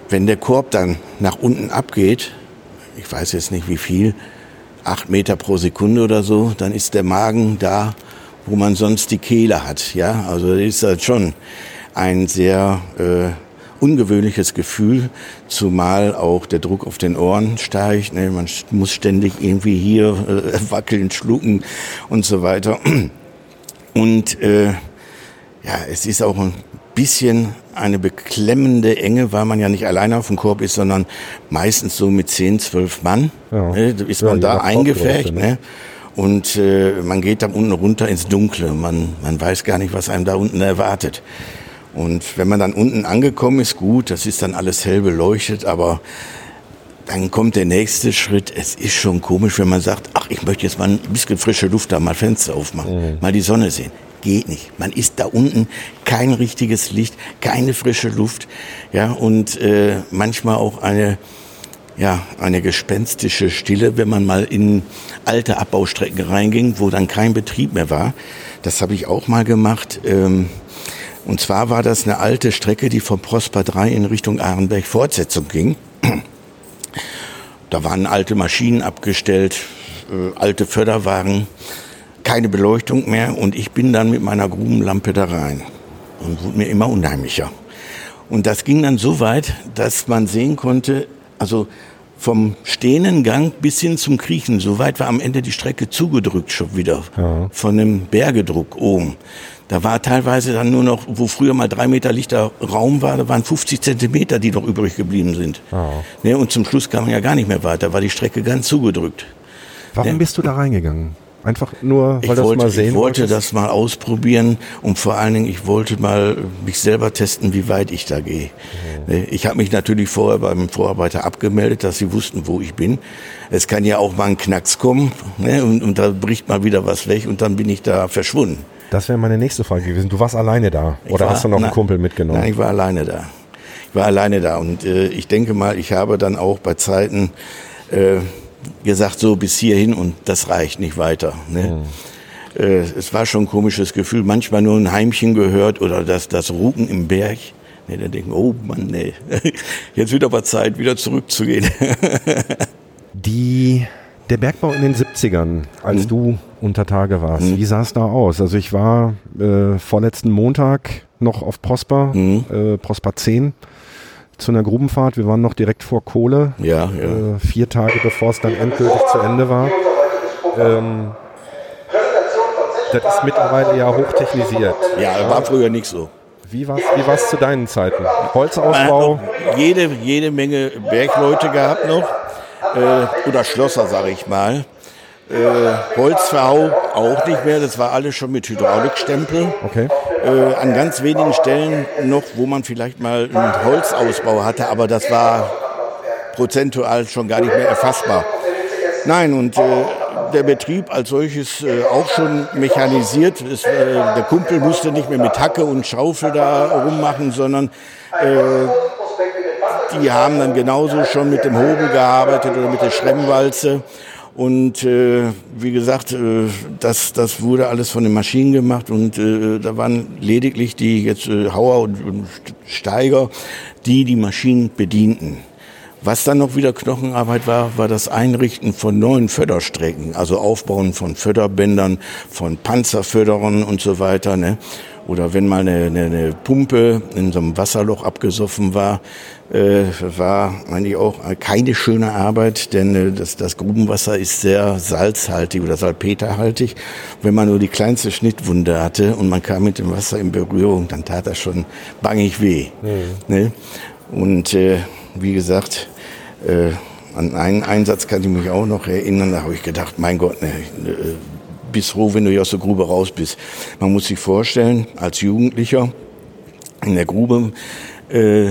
wenn der Korb dann nach unten abgeht, ich weiß jetzt nicht wie viel, acht Meter pro Sekunde oder so, dann ist der Magen da, wo man sonst die Kehle hat. Ja, also das ist halt schon ein sehr äh, ungewöhnliches Gefühl, zumal auch der Druck auf den Ohren steigt. Ne? Man muss ständig irgendwie hier äh, wackeln, schlucken und so weiter. Und äh, ja, es ist auch ein bisschen eine beklemmende Enge, weil man ja nicht alleine auf dem Korb ist, sondern meistens so mit 10, 12 Mann. Ja. Ne, ist Ja, man je da eingefärbt. Ne? Ne? Und äh, man geht da unten runter ins Dunkle. Man, man weiß gar nicht, was einem da unten erwartet. Und wenn man dann unten angekommen ist, gut, das ist dann alles hell beleuchtet, aber dann kommt der nächste Schritt. Es ist schon komisch, wenn man sagt, ach, ich möchte jetzt mal ein bisschen frische Luft da, mal Fenster aufmachen, mal die Sonne sehen. Geht nicht. Man ist da unten kein richtiges Licht, keine frische Luft, ja, und äh, manchmal auch eine, ja, eine gespenstische Stille, wenn man mal in alte Abbaustrecken reinging, wo dann kein Betrieb mehr war. Das habe ich auch mal gemacht. Ähm, und zwar war das eine alte Strecke, die von Prosper 3 in Richtung Ahrenberg Fortsetzung ging. Da waren alte Maschinen abgestellt, äh, alte Förderwagen, keine Beleuchtung mehr und ich bin dann mit meiner Grubenlampe da rein und wurde mir immer unheimlicher. Und das ging dann so weit, dass man sehen konnte, also vom stehenden Gang bis hin zum Kriechen, so weit war am Ende die Strecke zugedrückt schon wieder von dem Bergedruck oben. Da war teilweise dann nur noch, wo früher mal drei Meter lichter Raum war, da waren 50 Zentimeter, die noch übrig geblieben sind. Ne, und zum Schluss kam man ja gar nicht mehr weiter, war die Strecke ganz zugedrückt. Warum Ja. bist du da reingegangen? Einfach nur, weil Ich das wollte, mal sehen ich wollte wolltest? das mal ausprobieren und vor allen Dingen, ich wollte mal mich selber testen, wie weit ich da gehe. Ne, Ich habe mich natürlich vorher beim Vorarbeiter abgemeldet, dass sie wussten, wo ich bin. Es kann ja auch mal ein Knacks kommen ne, und, und da bricht mal wieder was weg und dann bin ich da verschwunden. Das wäre meine nächste Frage gewesen. Du warst alleine da Ich oder war- hast du noch einen na- Kumpel mitgenommen? Nein, ich war alleine da. Ich war alleine da und äh, ich denke mal, ich habe dann auch bei Zeiten äh, gesagt, so bis hierhin und das reicht nicht weiter. Ne? Äh, es war schon ein komisches Gefühl, manchmal nur ein Heimchen gehört oder das, das Ruken im Berg. Ne, dann denken, oh Mann, nee, jetzt wird aber Zeit, wieder zurückzugehen. Die, der Bergbau in den 70ern, als Mhm. du unter Tage warst, wie sah es da aus? Also ich war äh, vorletzten Montag noch auf Prosper, Mhm. äh, Prosper 10, zu einer Grubenfahrt. Wir waren noch direkt vor Kohle, ja, ja. äh, vier Tage bevor es dann endgültig zu Ende war. Ähm, das ist mittlerweile ja hochtechnisiert. ja, war früher nicht so. Wie war es wie war's zu deinen Zeiten? Holzausbau? noch jede, jede Menge Bergleute gehabt noch. Äh, oder Schlosser, sage ich mal. Äh, Holzverhau auch nicht mehr. Das war alles schon mit Hydraulikstempel. Okay. Äh, an ganz wenigen Stellen noch, wo man vielleicht mal einen Holzausbau hatte, aber das war prozentual schon gar nicht mehr erfassbar. Nein, und äh, der Betrieb als solches äh, auch schon mechanisiert. Es, äh, der Kumpel musste nicht mehr mit Hacke und Schaufel da rummachen, sondern äh, die haben dann genauso schon mit dem Hobel gearbeitet oder mit der Schremmwalze. Und äh, wie gesagt, äh, das, das wurde alles von den Maschinen gemacht und äh, da waren lediglich die jetzt äh, Hauer und, und Steiger, die die Maschinen bedienten. Was dann noch wieder Knochenarbeit war, war das Einrichten von neuen Förderstrecken, also Aufbauen von Förderbändern, von Panzerförderern und so weiter. Ne? Oder wenn mal eine, eine, eine Pumpe in so einem Wasserloch abgesoffen war, Äh, war eigentlich auch keine schöne Arbeit, denn äh, das, das Grubenwasser ist sehr salzhaltig oder salpeterhaltig. Wenn man nur die kleinste Schnittwunde hatte und man kam mit dem Wasser in Berührung, dann tat das schon bangig weh. Mhm. Ne? Und äh, wie gesagt, äh, an einen Einsatz kann ich mich auch noch erinnern, da habe ich gedacht, mein Gott, ne, äh, bist froh, wenn du hier aus der Grube raus bist. Man muss sich vorstellen, als Jugendlicher in der Grube, äh,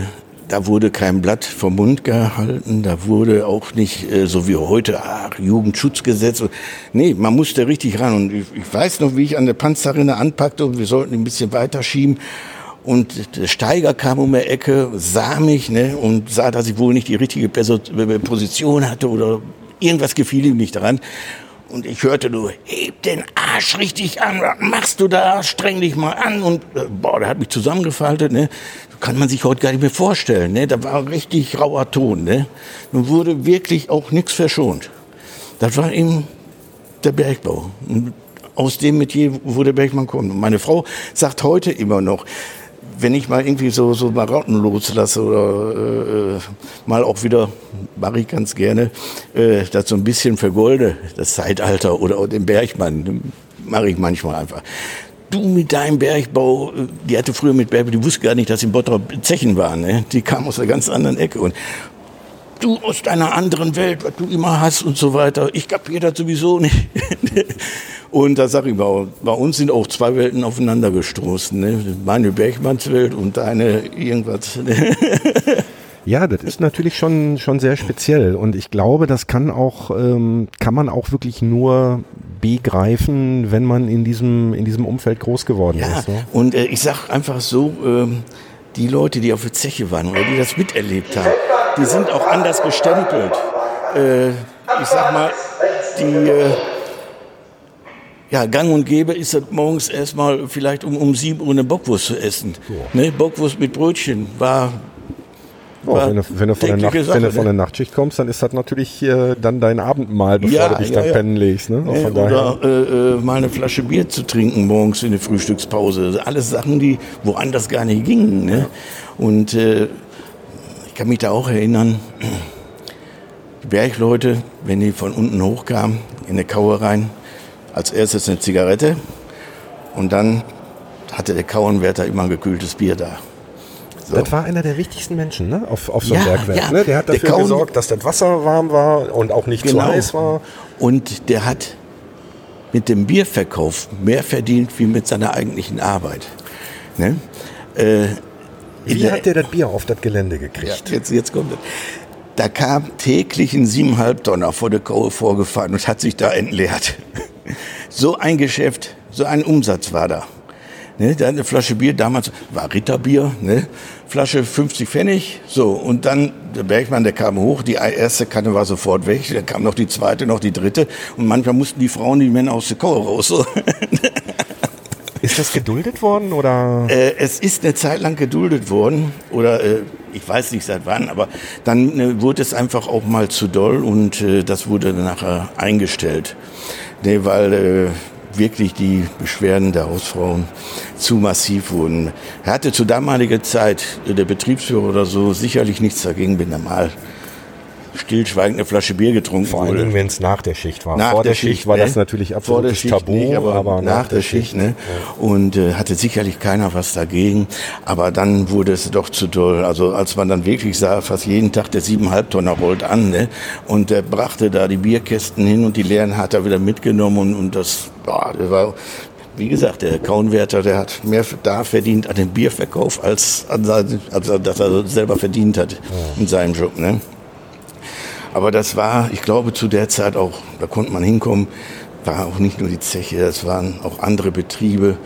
da wurde kein Blatt vom Mund gehalten, da wurde auch nicht äh, so wie heute, ach, Jugendschutzgesetz. Nee, man musste richtig ran. Und ich, ich weiß noch, wie ich an der Panzerrinne anpackte und wir sollten ein bisschen weiter schieben. Und der Steiger kam um die Ecke, sah mich ne, und sah, dass ich wohl nicht die richtige Position hatte oder irgendwas gefiel ihm nicht daran. Und ich hörte nur, heb den Arsch richtig an, was machst du da, streng dich mal an. Und äh, boah, der hat mich zusammengefaltet, ne? Kann man sich heute gar nicht mehr vorstellen, ne? Da war richtig rauer Ton, ne? Nun wurde wirklich auch nichts verschont. Das war eben der Bergbau. Und aus dem Metier, wo der Bergmann kommt. Und meine Frau sagt heute immer noch, wenn ich mal irgendwie so, so Marotten loslasse oder äh, äh, mal auch wieder, mache ich ganz gerne, äh, das so ein bisschen vergolde, das Zeitalter oder den Bergmann, mache ich manchmal einfach. Du mit deinem Bergbau, die hatte früher mit Bergbau, die wusste gar nicht, dass in Bottrop Zechen waren. Ne? Die kam aus einer ganz anderen Ecke. Und du aus deiner anderen Welt, was du immer hast und so weiter. Ich kapiere das sowieso nicht. und da sage ich mal, bei uns sind auch zwei Welten aufeinander gestoßen. Ne? Meine Bergmannswelt und deine irgendwas. Ja, das ist natürlich schon, schon sehr speziell und ich glaube, das kann auch, ähm, kann man auch wirklich nur begreifen, wenn man in diesem, in diesem Umfeld groß geworden ja, ist. Ne? Und äh, ich sag einfach so, ähm, die Leute, die auf der Zeche waren oder die das miterlebt haben, die sind auch anders gestempelt. Äh, ich sag mal, die äh, ja, gang und gäbe ist es morgens erstmal vielleicht um, um 7 Uhr eine Bockwurst zu essen. Ja. Ne? Bockwurst mit Brötchen war Oh, wenn, du, wenn, du von der Nacht, Sache, wenn du von der ne? Nachtschicht kommst, dann ist das natürlich äh, dann dein Abendmahl, bevor ja, du dich ja, dann ja. pennen legst. Ne? Ja, oder äh, äh, mal eine Flasche Bier zu trinken morgens in der Frühstückspause. Alles Sachen, die woanders gar nicht gingen. Ne? Und äh, ich kann mich da auch erinnern, die Bergleute, wenn die von unten hochkamen, in eine Kaue rein, als erstes eine Zigarette und dann hatte der Kauenwärter immer ein gekühltes Bier da. So. Das war einer der wichtigsten Menschen ne? auf, auf so einem ja, Bergwerk. Ja. Ne? Der hat dafür der gesorgt, dass das Wasser warm war und auch nicht genau. zu heiß war. Und der hat mit dem Bierverkauf mehr verdient wie mit seiner eigentlichen Arbeit. Ne? Äh, wie hat der das Bier auf das Gelände gekriegt? Ja, jetzt, jetzt kommt es. Da kam täglich ein siebeneinhalb Tonner vor der Kaue vorgefahren und hat sich da entleert. So ein Geschäft, so ein Umsatz war da. Ne, eine Flasche Bier, damals war Ritterbier, ne, Flasche 50 Pfennig, so, und dann der Bergmann, der kam hoch, die erste Kanne war sofort weg, dann kam noch die zweite, noch die dritte, und manchmal mussten die Frauen die Männer aus der Kohle raus, so. Ist das geduldet worden oder? Äh, es ist eine Zeit lang geduldet worden oder äh, ich weiß nicht seit wann, aber dann äh, wurde es einfach auch mal zu doll und äh, das wurde nachher eingestellt. Nee, weil äh, wirklich die Beschwerden der Hausfrauen zu massiv wurden. Er hatte zu damaliger Zeit, der Betriebsführer oder so, sicherlich nichts dagegen, wenn er mal stillschweigend eine Flasche Bier getrunken Vor Dingen, wenn es nach der Schicht war. Nach Vor der, der Schicht, war ne? das natürlich absolutes Tabu, nicht, aber, aber, nach, nach der, der Schicht. Schicht ne? Ja. Und äh, hatte sicherlich keiner was dagegen. Aber dann wurde es doch zu doll. Also als man dann wirklich sah, fast jeden Tag der siebeneinhalb Tonner rollt an ne? und der brachte da die Bierkästen hin und die leeren hat er wieder mitgenommen und, und das, boah, das war wie gesagt, der Kaunwärter, der hat mehr da verdient an dem Bierverkauf, als, an, als dass er selber verdient hat ja. in seinem Job. Ne? Aber das war, ich glaube, zu der Zeit auch, da konnte man hinkommen, war auch nicht nur die Zeche, es waren auch andere Betriebe.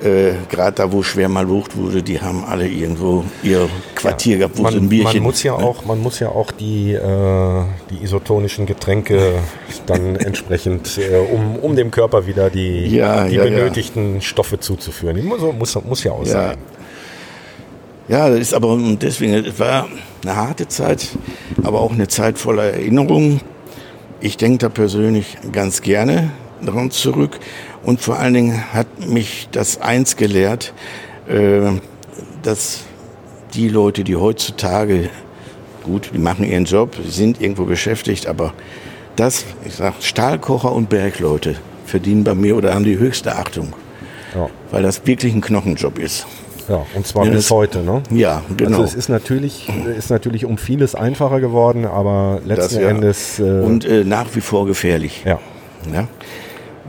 Äh, Gerade da, wo schwer mal lucht wurde, die haben alle irgendwo ihr Quartier ja, gehabt, wo man, so ein Bierchen. Man muss ja ne? auch, man muss ja auch die, äh, die isotonischen Getränke dann entsprechend, äh, um, um dem Körper wieder die, ja, die ja, benötigten Stoffe zuzuführen. Die muss, muss, muss ja auch sein. Ja, das ist aber deswegen, es war eine harte Zeit, aber auch eine Zeit voller Erinnerungen. Ich denke da persönlich ganz gerne daran zurück. Und vor allen Dingen hat mich das eins gelehrt, äh, dass die Leute, die heutzutage gut, die machen ihren Job, sind irgendwo beschäftigt, aber das, ich sag, Stahlkocher und Bergleute verdienen bei mir oder haben die höchste Achtung, Ja. weil das wirklich ein Knochenjob ist. Ja, und zwar Ja, bis heute, ne? Ja, genau. Also es ist natürlich, ist natürlich um vieles einfacher geworden, aber letzten Das ja. Endes. Äh, und äh, nach wie vor gefährlich. ja. Ja?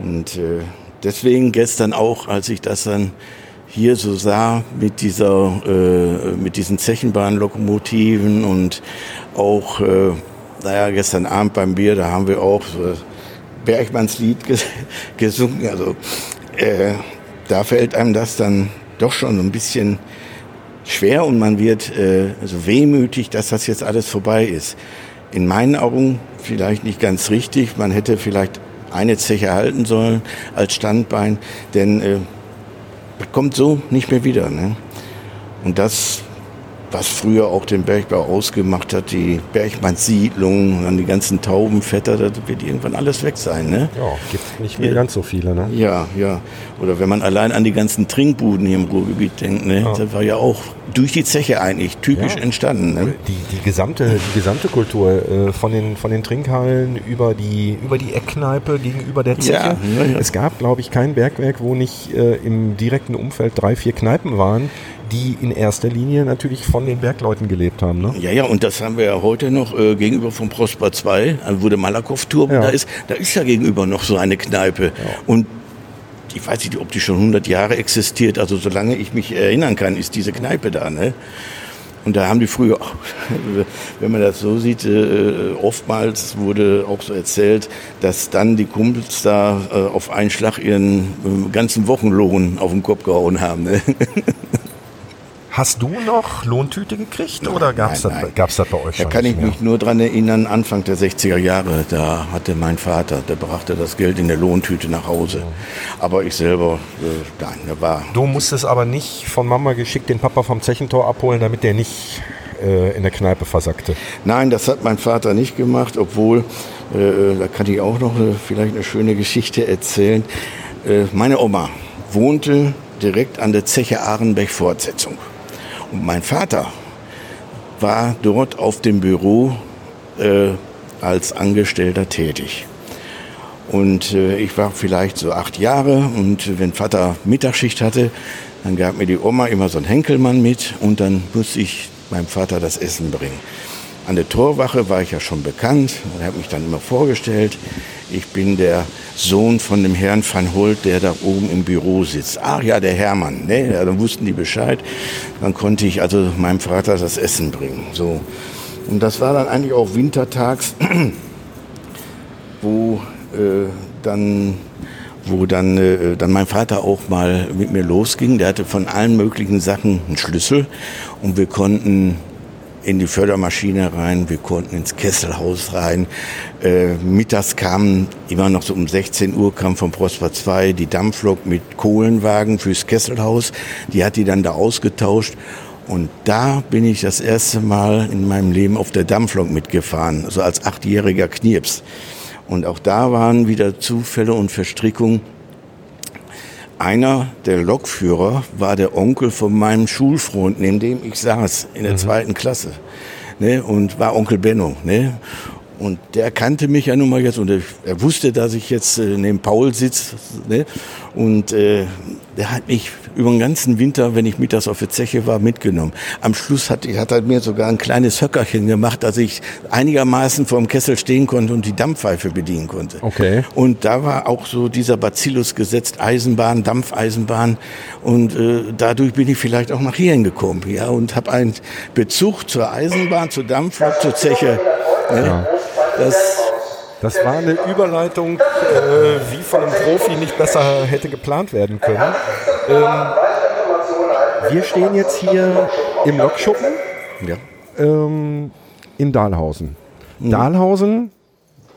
Und äh, deswegen gestern auch, als ich das dann hier so sah mit dieser, äh, mit diesen Zechenbahnlokomotiven und auch, äh, naja, gestern Abend beim Bier, da haben wir auch so Bergmanns Lied ges gesungen. Also äh, da fällt einem das dann doch schon so ein bisschen schwer und man wird äh, so wehmütig, dass das jetzt alles vorbei ist. In meinen Augen vielleicht nicht ganz richtig. Man hätte vielleicht eine Zeche halten sollen als Standbein, denn äh, das kommt so nicht mehr wieder. Ne? Und das, was früher auch den Bergbau ausgemacht hat, die Bergmannssiedlung, dann die ganzen Taubenvetter, das wird irgendwann alles weg sein. Ne? ja, gibt nicht mehr ganz so viele, ne? Ja, ja. Oder wenn man allein an die ganzen Trinkbuden hier im Ruhrgebiet denkt, ne? das war ja auch durch die Zeche eigentlich typisch Ja. entstanden. Ne? Die, die, gesamte, die gesamte Kultur äh, von, den, von den Trinkhallen über die, über die Eckkneipe gegenüber der Zeche. Ja, ja, ja. Es gab, glaube ich, kein Bergwerk, wo nicht äh, im direkten Umfeld drei, vier Kneipen waren, die in erster Linie natürlich von den Bergleuten gelebt haben. Ne? Ja, ja, und das haben wir ja heute noch äh, gegenüber vom Prosper 2, also wo der Malakow-Turm Ja. da ist, da ist ja gegenüber noch so eine Kneipe. Und ich weiß nicht, ob die schon 100 Jahre existiert, also solange ich mich erinnern kann, ist diese Kneipe da. Ne? Und da haben die früher, wenn man das so sieht, äh, oftmals wurde auch so erzählt, dass dann die Kumpels da äh, auf einen Schlag ihren äh, ganzen Wochenlohn auf den Kopf gehauen haben. Ne? Hast du noch Lohntüte gekriegt oder gab es nein, das, nein. gab's das bei euch Da schon? kann ich mehr? mich nur dran erinnern, Anfang der 60er Jahre, da hatte mein Vater, der brachte das Geld in der Lohntüte nach Hause. Aber ich selber, äh, nein, da war, Du musstest aber nicht von Mama geschickt den Papa vom Zechentor abholen, damit der nicht äh, in der Kneipe versackte. nein, das hat mein Vater nicht gemacht, obwohl, äh, da kann ich auch noch äh, vielleicht eine schöne Geschichte erzählen. Äh, meine Oma wohnte direkt an der Zeche Ahrenberg-Fortsetzung. Und mein Vater war dort auf dem Büro äh, als Angestellter tätig. Und äh, ich war vielleicht so acht Jahre und wenn Vater Mittagsschicht hatte, dann gab mir die Oma immer so einen Henkelmann mit und dann musste ich meinem Vater das Essen bringen. An der Torwache war ich ja schon bekannt und habe mich dann immer vorgestellt. Ich bin der Sohn von dem Herrn van Holt, der da oben im Büro sitzt. Ach ja, der Hermann. Ne? Ja, dann wussten die Bescheid. Dann konnte ich also meinem Vater das Essen bringen. So. Und das war dann eigentlich auch wintertags wo äh, dann wo dann, äh, dann mein Vater auch mal mit mir losging. Der hatte von allen möglichen Sachen einen Schlüssel und wir konnten in die Fördermaschine rein, wir konnten ins Kesselhaus rein. Äh, mittags kamen immer noch so um 16 Uhr kam vom Prosper 2 die Dampflok mit Kohlenwagen fürs Kesselhaus. Die hat die dann da ausgetauscht. Und da bin ich das erste Mal in meinem Leben auf der Dampflok mitgefahren, so als achtjähriger Knirps. Und auch da waren wieder Zufälle und Verstrickungen. Einer der Lokführer war der Onkel von meinem Schulfreund, neben dem ich saß in der zweiten Klasse. Ne, und war Onkel Benno. Ne? Und der kannte mich ja nun mal jetzt und er, er wusste, dass ich jetzt äh, neben Paul sitze. Ne? Und äh, der hat mich über den ganzen Winter, wenn ich mittags auf der Zeche war, mitgenommen. Am Schluss hat, hat er mir sogar ein kleines Höckerchen gemacht, dass ich einigermaßen vor dem Kessel stehen konnte und die Dampfpfeife bedienen konnte. Okay. Und da war auch so dieser Bacillus gesetzt, Eisenbahn, Dampfeisenbahn. Und äh, dadurch bin ich vielleicht auch nach hierhin gekommen. Ja, und habe einen Bezug zur Eisenbahn, zur Dampflok, zur Zeche. Ne? Das, Das war eine Überleitung, äh, wie von einem Profi nicht besser hätte geplant werden können. Ähm, wir stehen jetzt hier im Lokschuppen ja. ähm, in Dahlhausen. Dahlhausen,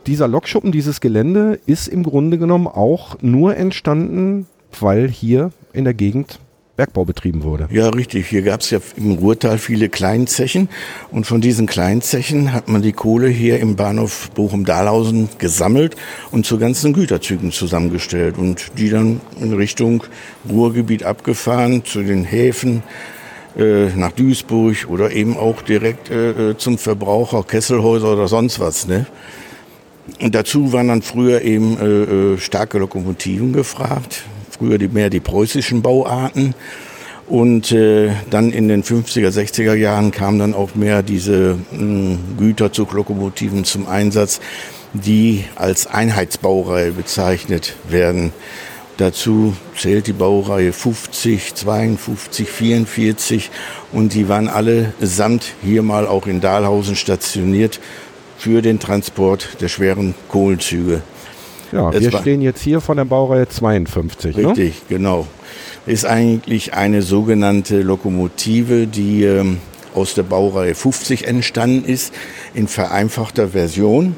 dieser Lokschuppen, dieses Gelände ist im Grunde genommen auch nur entstanden, weil hier in der Gegend Bergbau betrieben wurde. Ja, richtig. Hier gab es ja im Ruhrtal viele Kleinzechen. Und von diesen Kleinzechen hat man die Kohle hier im Bahnhof Bochum-Dahlhausen gesammelt und zu ganzen Güterzügen zusammengestellt. Und die dann in Richtung Ruhrgebiet abgefahren, zu den Häfen äh, nach Duisburg oder eben auch direkt äh, äh, zum Verbraucher, Kesselhäuser oder sonst was. Ne? Und dazu waren dann früher eben äh, äh starke Lokomotiven gefragt, früher die, mehr die preußischen Bauarten. Und äh, dann in den 50er, 60er Jahren kamen dann auch mehr diese mh, Güterzuglokomotiven zum Einsatz, die als Einheitsbaureihe bezeichnet werden. Dazu zählt die Baureihe 50, 52, 44 und die waren alle samt hier mal auch in Dahlhausen stationiert für den Transport der schweren Kohlenzüge. Ja, es wir stehen jetzt hier von der Baureihe 52. Ne? Richtig, ne? genau. Ist eigentlich eine sogenannte Lokomotive, die ähm, aus der Baureihe 50 entstanden ist, in vereinfachter Version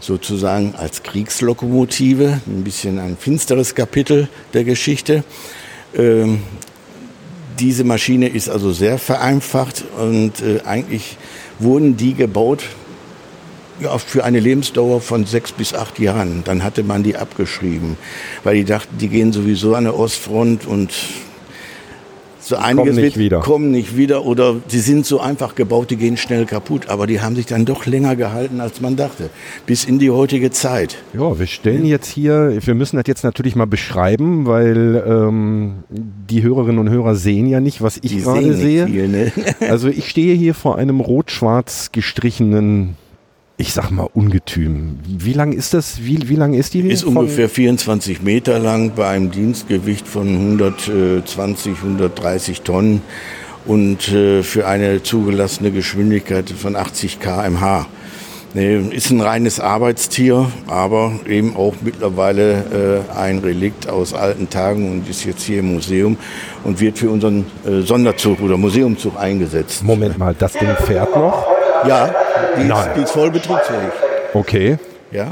sozusagen als Kriegslokomotive, ein bisschen ein finsteres Kapitel der Geschichte. Ähm, diese Maschine ist also sehr vereinfacht und äh, eigentlich wurden die gebaut ja, für eine Lebensdauer von sechs bis acht Jahren. Dann hatte man die abgeschrieben, weil die dachten, die gehen sowieso an der Ostfront und so einiges kommen nicht wieder. kommen nicht wieder oder sie sind so einfach gebaut, die gehen schnell kaputt. Aber die haben sich dann doch länger gehalten, als man dachte. Bis in die heutige Zeit. Ja, wir stellen jetzt hier, wir müssen das jetzt natürlich mal beschreiben, weil ähm, die Hörerinnen und Hörer sehen ja nicht, was ich gerade sehe. Viel, ne? also ich stehe hier vor einem rot-schwarz gestrichenen ich sag mal, Ungetüm. Wie lang ist das? Wie, wie lang ist die? Ist ungefähr 24 Meter lang bei einem Dienstgewicht von 120, 130 Tonnen und äh, für eine zugelassene Geschwindigkeit von 80 kmh. ist ein reines Arbeitstier, aber eben auch mittlerweile äh, ein Relikt aus alten Tagen und ist jetzt hier im Museum und wird für unseren äh, Sonderzug oder Museumzug eingesetzt. Moment mal, das Ding fährt noch? Ja, die ist, die ist voll betriebsfähig. Okay. Ja.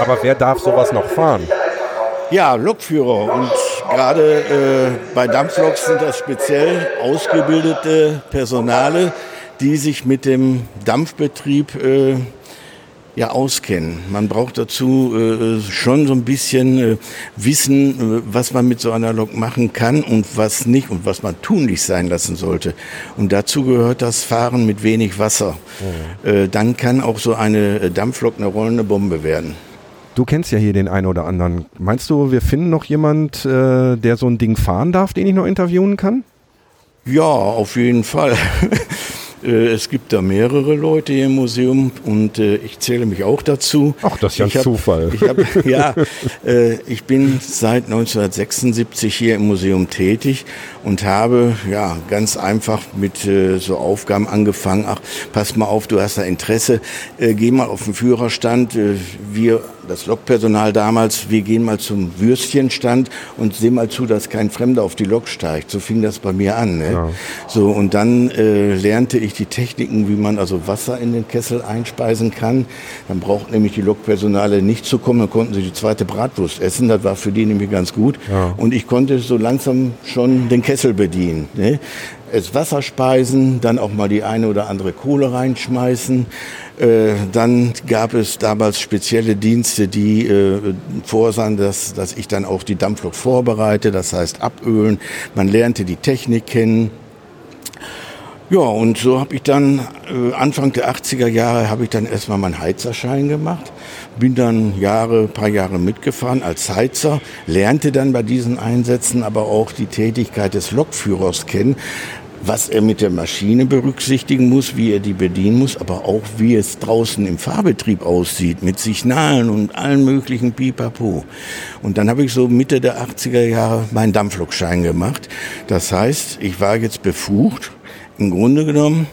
Aber wer darf sowas noch fahren? Ja, Lokführer. Und gerade äh, bei Dampfloks sind das speziell ausgebildete Personale, die sich mit dem Dampfbetrieb äh, ja auskennen. Man braucht dazu äh, schon so ein bisschen äh, Wissen, äh, was man mit so einer Lok machen kann und was nicht und was man tunlich sein lassen sollte. Und dazu gehört das Fahren mit wenig Wasser. Mhm. Äh, dann kann auch so eine äh, Dampflok eine rollende Bombe werden. Du kennst ja hier den einen oder anderen. Meinst du, wir finden noch jemand, äh, der so ein Ding fahren darf, den ich noch interviewen kann? Ja, auf jeden Fall. Äh, es gibt da mehrere Leute hier im Museum und äh, ich zähle mich auch dazu. Ach, das ist ja ein Zufall. Ich hab, ja, äh, ich bin seit 1976 hier im Museum tätig und habe ja ganz einfach mit so Aufgaben angefangen. Ach, pass mal auf, du hast da Interesse, geh mal auf den Führerstand. Wir das Lokpersonal damals, wir gehen mal zum Würstchenstand und sehen mal zu, dass kein Fremder auf die Lok steigt. So fing das bei mir an. Ne? Ja. So und dann äh, lernte ich die Techniken, wie man also Wasser in den Kessel einspeisen kann. Dann braucht nämlich die Lokpersonale nicht zu kommen, dann konnten sie die zweite Bratwurst essen. Das war für die nämlich ganz gut. Ja. Und ich konnte so langsam schon den Kessel bedienen. Ne? Es Wasser speisen, dann auch mal die eine oder andere Kohle reinschmeißen. Äh, dann gab es damals spezielle Dienste, die äh, vorsahen, dass, dass ich dann auch die Dampflok vorbereite, das heißt abölen. Man lernte die Technik kennen. Ja, und so habe ich dann äh, Anfang der 80er Jahre habe ich dann erstmal meinen Heizerschein gemacht, bin dann Jahre, paar Jahre mitgefahren als Heizer, lernte dann bei diesen Einsätzen aber auch die Tätigkeit des Lokführers kennen, was er mit der Maschine berücksichtigen muss, wie er die bedienen muss, aber auch wie es draußen im Fahrbetrieb aussieht, mit Signalen und allen möglichen Pipapo. Und dann habe ich so Mitte der 80er Jahre meinen Dampflokschein gemacht. Das heißt, ich war jetzt befugt, im Grunde genommen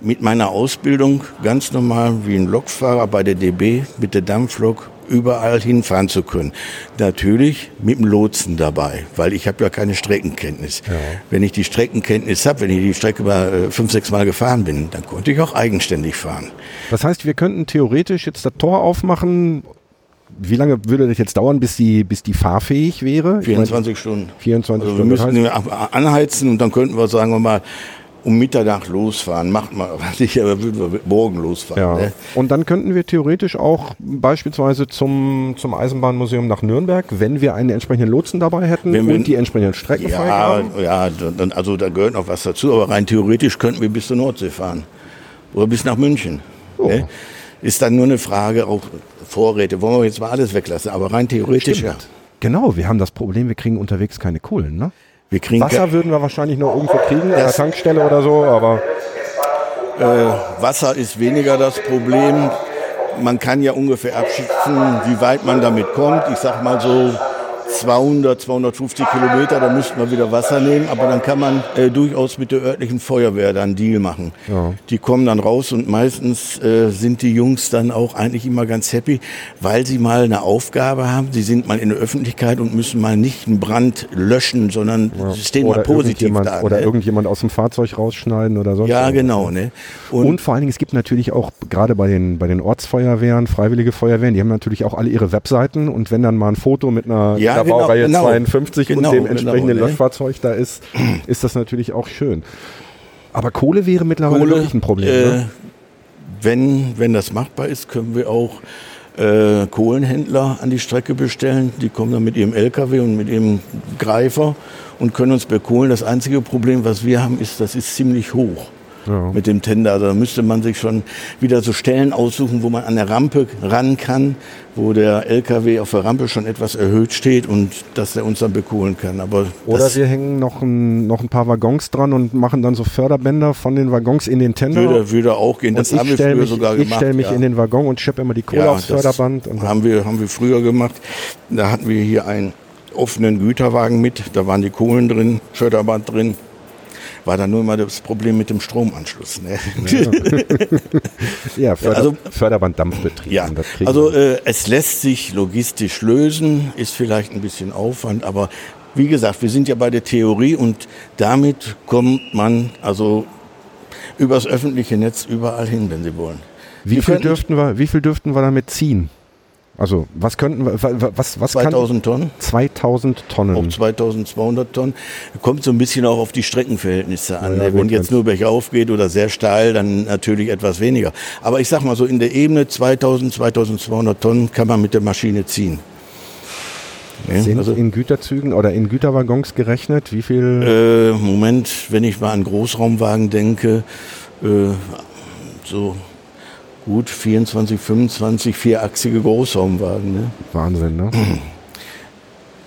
mit meiner Ausbildung ganz normal wie ein Lokfahrer bei der DB mit der Dampflok überall hinfahren zu können. Natürlich mit dem Lotsen dabei, weil ich habe ja keine Streckenkenntnis. Ja. Wenn ich die Streckenkenntnis habe, wenn ich die Strecke mal äh, fünf, sechs Mal gefahren bin, dann konnte ich auch eigenständig fahren. Das heißt, wir könnten theoretisch jetzt das Tor aufmachen. Wie lange würde das jetzt dauern, bis die, bis die fahrfähig wäre? 24 Stunden. 24 also Stunden. Wir müssen anheizen und dann könnten wir, sagen wir mal, um Mitternacht losfahren. Macht man aber nicht, aber würden wir morgen losfahren. Ja. Ne? Und dann könnten wir theoretisch auch beispielsweise zum, zum Eisenbahnmuseum nach Nürnberg, wenn wir einen entsprechenden Lotsen dabei hätten Wenn wir- und die entsprechenden Strecken Ja, freigaben. ja, dann, also da gehört noch was dazu, aber rein theoretisch könnten wir bis zur Nordsee fahren. Oder bis nach München. Oh. Ne? Ist dann nur eine Frage, auch Vorräte, wollen wir jetzt mal alles weglassen, aber rein theoretisch ja. Genau, wir haben das Problem, wir kriegen unterwegs keine Kohlen. Ne? Wir kriegen Wasser würden wir wahrscheinlich noch irgendwo kriegen, an der Tankstelle oder so, aber Wasser ist weniger das Problem. Man kann ja ungefähr abschätzen, wie weit man damit kommt. Ich sag mal so 200, 250 Kilometer, da müssten wir wieder Wasser nehmen, aber dann kann man äh, durchaus mit der örtlichen Feuerwehr dann einen Deal machen. Ja. Die kommen dann raus und meistens äh, sind die Jungs dann auch eigentlich immer ganz happy, weil sie mal eine Aufgabe haben. Sie sind mal in der Öffentlichkeit und müssen mal nicht einen Brand löschen, sondern sie stehen mal oder, positiv irgendjemand, da. oder ne? irgendjemand aus dem Fahrzeug rausschneiden oder sonst Ja, irgendwas. genau. Ne? Und, vor allen Dingen, es gibt natürlich auch gerade bei den, bei den Ortsfeuerwehren, Freiwillige Feuerwehren, die haben natürlich auch alle ihre Webseiten und wenn dann mal ein Foto mit einer, Ja, einer genau, Baureihe genau. 52 Genau, und dem genau, entsprechenden ne? Löschfahrzeug da ist, ist das natürlich auch schön. Aber Kohle wäre mittlerweile Kohle, wirklich ein Problem. Äh, ne? wenn, wenn das machbar ist, können wir auch äh, Kohlenhändler an die Strecke bestellen. Die kommen dann mit ihrem LKW und mit ihrem Greifer und können uns bekohlen. Das einzige Problem, was wir haben, ist, das ist ziemlich hoch. Ja. Mit dem Tender. Da müsste man sich schon wieder so Stellen aussuchen, wo man an der Rampe ran kann, wo der LKW auf der Rampe schon etwas erhöht steht und dass der uns dann bekohlen kann. Aber Oder wir hängen noch ein, noch ein paar Waggons dran und machen dann so Förderbänder von den Waggons in den Tender. würde, würde auch gehen. Das haben ich wir stelle früher mich, sogar ich gemacht. stell mich ja. in den Waggon und scheppe immer die Kohle aufs das Förderband. Und haben wir, haben wir früher gemacht. Da hatten wir hier einen offenen Güterwagen mit. Da waren die Kohlen drin, Förderband drin. War dann nur immer das Problem mit dem Stromanschluss. Ne? ja, Förder, also- Förderband-Dampfbetrieb. Ja, also äh, es lässt sich logistisch lösen, ist vielleicht ein bisschen Aufwand, aber wie gesagt, wir sind ja bei der Theorie und damit kommt man also übers öffentliche Netz überall hin, wenn Sie wollen. wie, wir viel könnten- dürften wir, wie viel dürften wir damit ziehen? Also, was könnten was, was kann 2000 Tonnen. 2000 Tonnen. auf 2200 Tonnen. Kommt so ein bisschen auch auf die Streckenverhältnisse an. Ja, ne? gut, Wenn jetzt nur bergauf geht oder sehr steil, dann natürlich etwas weniger. Aber ich sag mal so, in der Ebene 2000, 2200 Tonnen kann man mit der Maschine ziehen. Ne? Sind Also, in Güterzügen oder in Güterwaggons gerechnet? Wie viel? äh, Moment, wenn ich mal an Großraumwagen denke, äh, so gut 24, 25 vierachsige Großraumwagen. Ne? Wahnsinn, ne?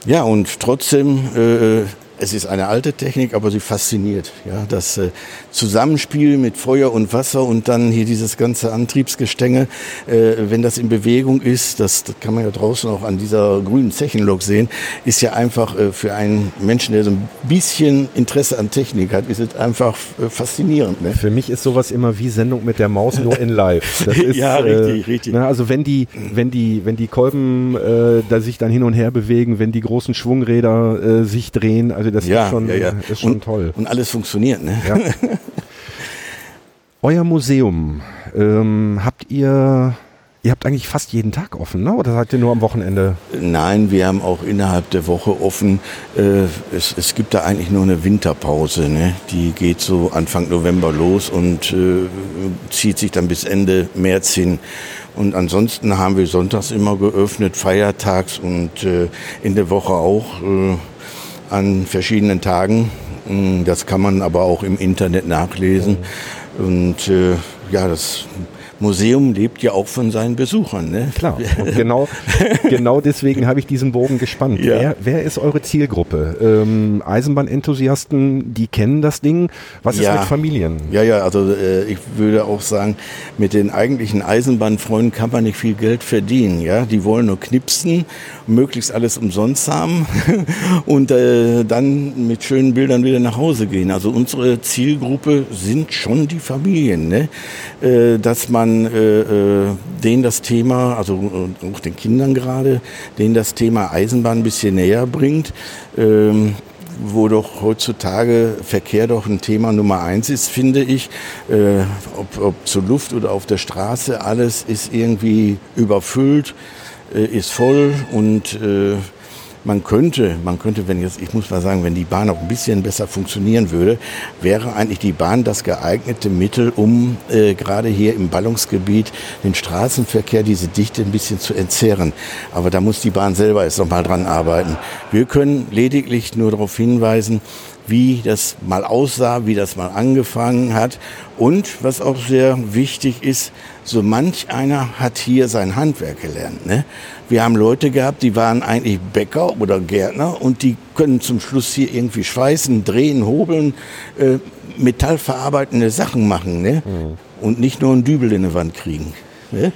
Ja, und trotzdem, äh, es ist eine alte Technik, aber sie fasziniert. Ja, das äh, Zusammenspiel mit Feuer und Wasser und dann hier dieses ganze Antriebsgestänge, äh, wenn das in Bewegung ist, das, das kann man ja draußen auch an dieser grünen Zechenlok sehen, ist ja einfach äh, für einen Menschen, der so ein bisschen Interesse an Technik hat, ist es einfach äh, faszinierend. Ne? Für mich ist sowas immer wie Sendung mit der Maus nur in live. Ist, Ja, richtig, richtig. Na, also wenn die, wenn die, wenn die Kolben äh, da sich dann hin und her bewegen, wenn die großen Schwungräder äh, sich drehen, also das ist schon, Ist schon und, toll. Und alles funktioniert. Ne? Ja. Euer Museum, ähm, habt ihr, ihr habt eigentlich fast jeden Tag offen, ne? Oder seid ihr nur am Wochenende? Nein, wir haben auch innerhalb der Woche offen. Äh, es, es gibt da eigentlich nur eine Winterpause. Ne? Die geht so Anfang November los und äh, zieht sich dann bis Ende März hin. Und ansonsten haben wir sonntags immer geöffnet, feiertags und äh, in der Woche auch äh, an verschiedenen Tagen. Mm, Das kann man aber auch im Internet nachlesen. Und äh, ja, das Museum lebt ja auch von seinen Besuchern. Ne? Klar. Und genau, genau deswegen habe ich diesen Bogen gespannt. Ja. Wer, wer ist eure Zielgruppe? Ähm, Eisenbahnenthusiasten, die kennen das Ding. Was ist Ja. mit Familien? Ja, ja, also äh, ich würde auch sagen, mit den eigentlichen Eisenbahnfreunden kann man nicht viel Geld verdienen. Ja, die wollen nur knipsen, möglichst alles umsonst haben und äh, dann mit schönen Bildern wieder nach Hause gehen. Also unsere Zielgruppe sind schon die Familien, ne? äh, dass man äh, äh, denen das Thema, also äh, auch den Kindern gerade, denen das Thema Eisenbahn ein bisschen näher bringt. Ähm, wo doch heutzutage Verkehr doch ein Thema Nummer eins ist, finde ich. Äh, ob, ob zur Luft oder auf der Straße, alles ist irgendwie überfüllt, äh, ist voll und äh, man könnte, man könnte, wenn jetzt, ich muss mal sagen, wenn die Bahn auch ein bisschen besser funktionieren würde, wäre eigentlich die Bahn das geeignete Mittel, um äh, gerade hier im Ballungsgebiet den Straßenverkehr, diese Dichte ein bisschen zu entzerren. Aber da muss die Bahn selber jetzt noch mal dran arbeiten. Wir können lediglich nur darauf hinweisen, wie das mal aussah, wie das mal angefangen hat. Und was auch sehr wichtig ist, so manch einer hat hier sein Handwerk gelernt. Ne? Wir haben Leute gehabt, die waren eigentlich Bäcker oder Gärtner und die können zum Schluss hier irgendwie schweißen, drehen, hobeln, äh, metallverarbeitende Sachen machen. Ne? Mhm. Und nicht nur einen Dübel in die Wand kriegen. Ne?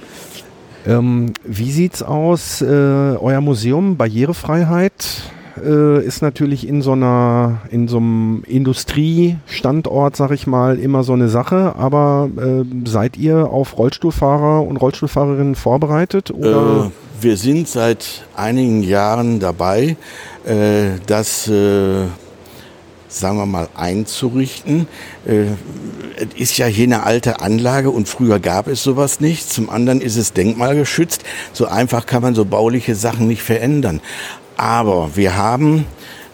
Ähm, wie sieht's aus, äh, euer Museum, Barrierefreiheit? Äh, ist natürlich in so einer, in so einem Industriestandort, sag ich mal, immer so eine Sache. Aber äh, seid ihr auf Rollstuhlfahrer und Rollstuhlfahrerinnen vorbereitet? Oder? Äh, wir sind seit einigen Jahren dabei, äh, das äh, sagen wir mal, einzurichten. Äh, es ist ja hier eine alte Anlage und früher gab es sowas nicht. Zum anderen ist es denkmalgeschützt. So einfach kann man so bauliche Sachen nicht verändern. Aber wir haben,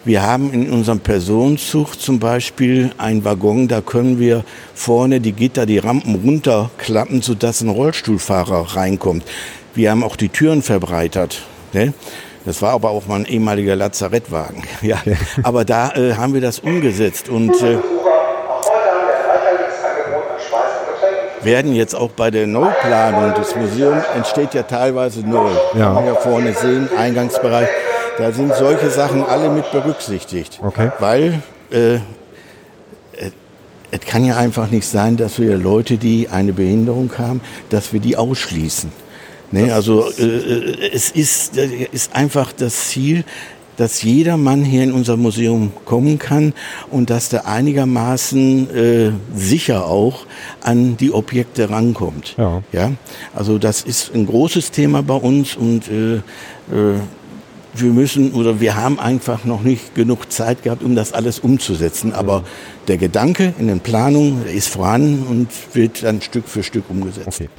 wir haben in unserem Personenzug zum Beispiel einen Waggon, da können wir vorne die Gitter, die Rampen runterklappen, sodass ein Rollstuhlfahrer reinkommt. Wir haben auch die Türen verbreitert. Ne? Das war aber auch mal ein ehemaliger Lazarettwagen. Ja. Aber da äh, haben wir das umgesetzt und äh, werden jetzt auch bei der Neuplanung des Museums entsteht ja teilweise neu. Ja. Wir hier vorne sehen, Eingangsbereich. Da sind solche Sachen alle mit berücksichtigt. Okay. Weil äh, äh, es kann ja einfach nicht sein, dass wir Leute, die eine Behinderung haben, dass wir die ausschließen. Ne, also äh, äh es ist, ist einfach das Ziel, dass jeder Mann hier in unser Museum kommen kann und dass der einigermaßen äh, sicher auch an die Objekte rankommt. Ja. ja. Also das ist ein großes Thema bei uns und äh, äh, wir müssen oder wir haben einfach noch nicht genug Zeit gehabt, um das alles umzusetzen. Aber der Gedanke in den Planungen ist vorhanden und wird dann Stück für Stück umgesetzt. Okay.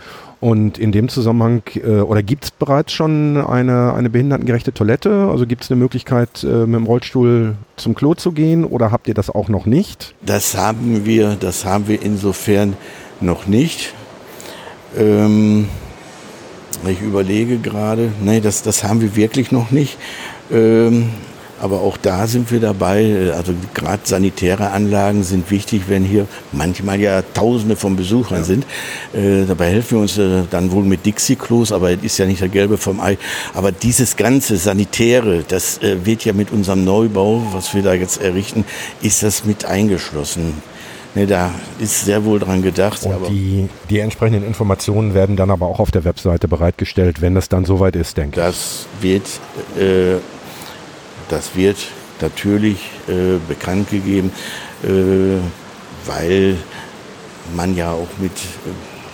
Und in dem Zusammenhang, äh, oder gibt es bereits schon eine, eine behindertengerechte Toilette? Also gibt es eine Möglichkeit, äh, mit dem Rollstuhl zum Klo zu gehen oder habt ihr das auch noch nicht? Das haben wir, das haben wir insofern noch nicht. Ähm, ich überlege gerade, nee, das, das haben wir wirklich noch nicht. Ähm, aber auch da sind wir dabei. Also gerade sanitäre Anlagen sind wichtig, wenn hier manchmal ja Tausende von Besuchern ja. sind. Äh, dabei helfen wir uns äh, dann wohl mit Dixie-Klos, aber es ist ja nicht der Gelbe vom Ei. Aber dieses ganze Sanitäre, das äh, wird ja mit unserem Neubau, was wir da jetzt errichten, ist das mit eingeschlossen. Nee, da ist sehr wohl dran gedacht. Und die, die entsprechenden Informationen werden dann aber auch auf der Webseite bereitgestellt, wenn es dann soweit ist, denke ich. Das wird, äh, das wird natürlich äh, bekannt gegeben, äh, weil man ja auch mit äh,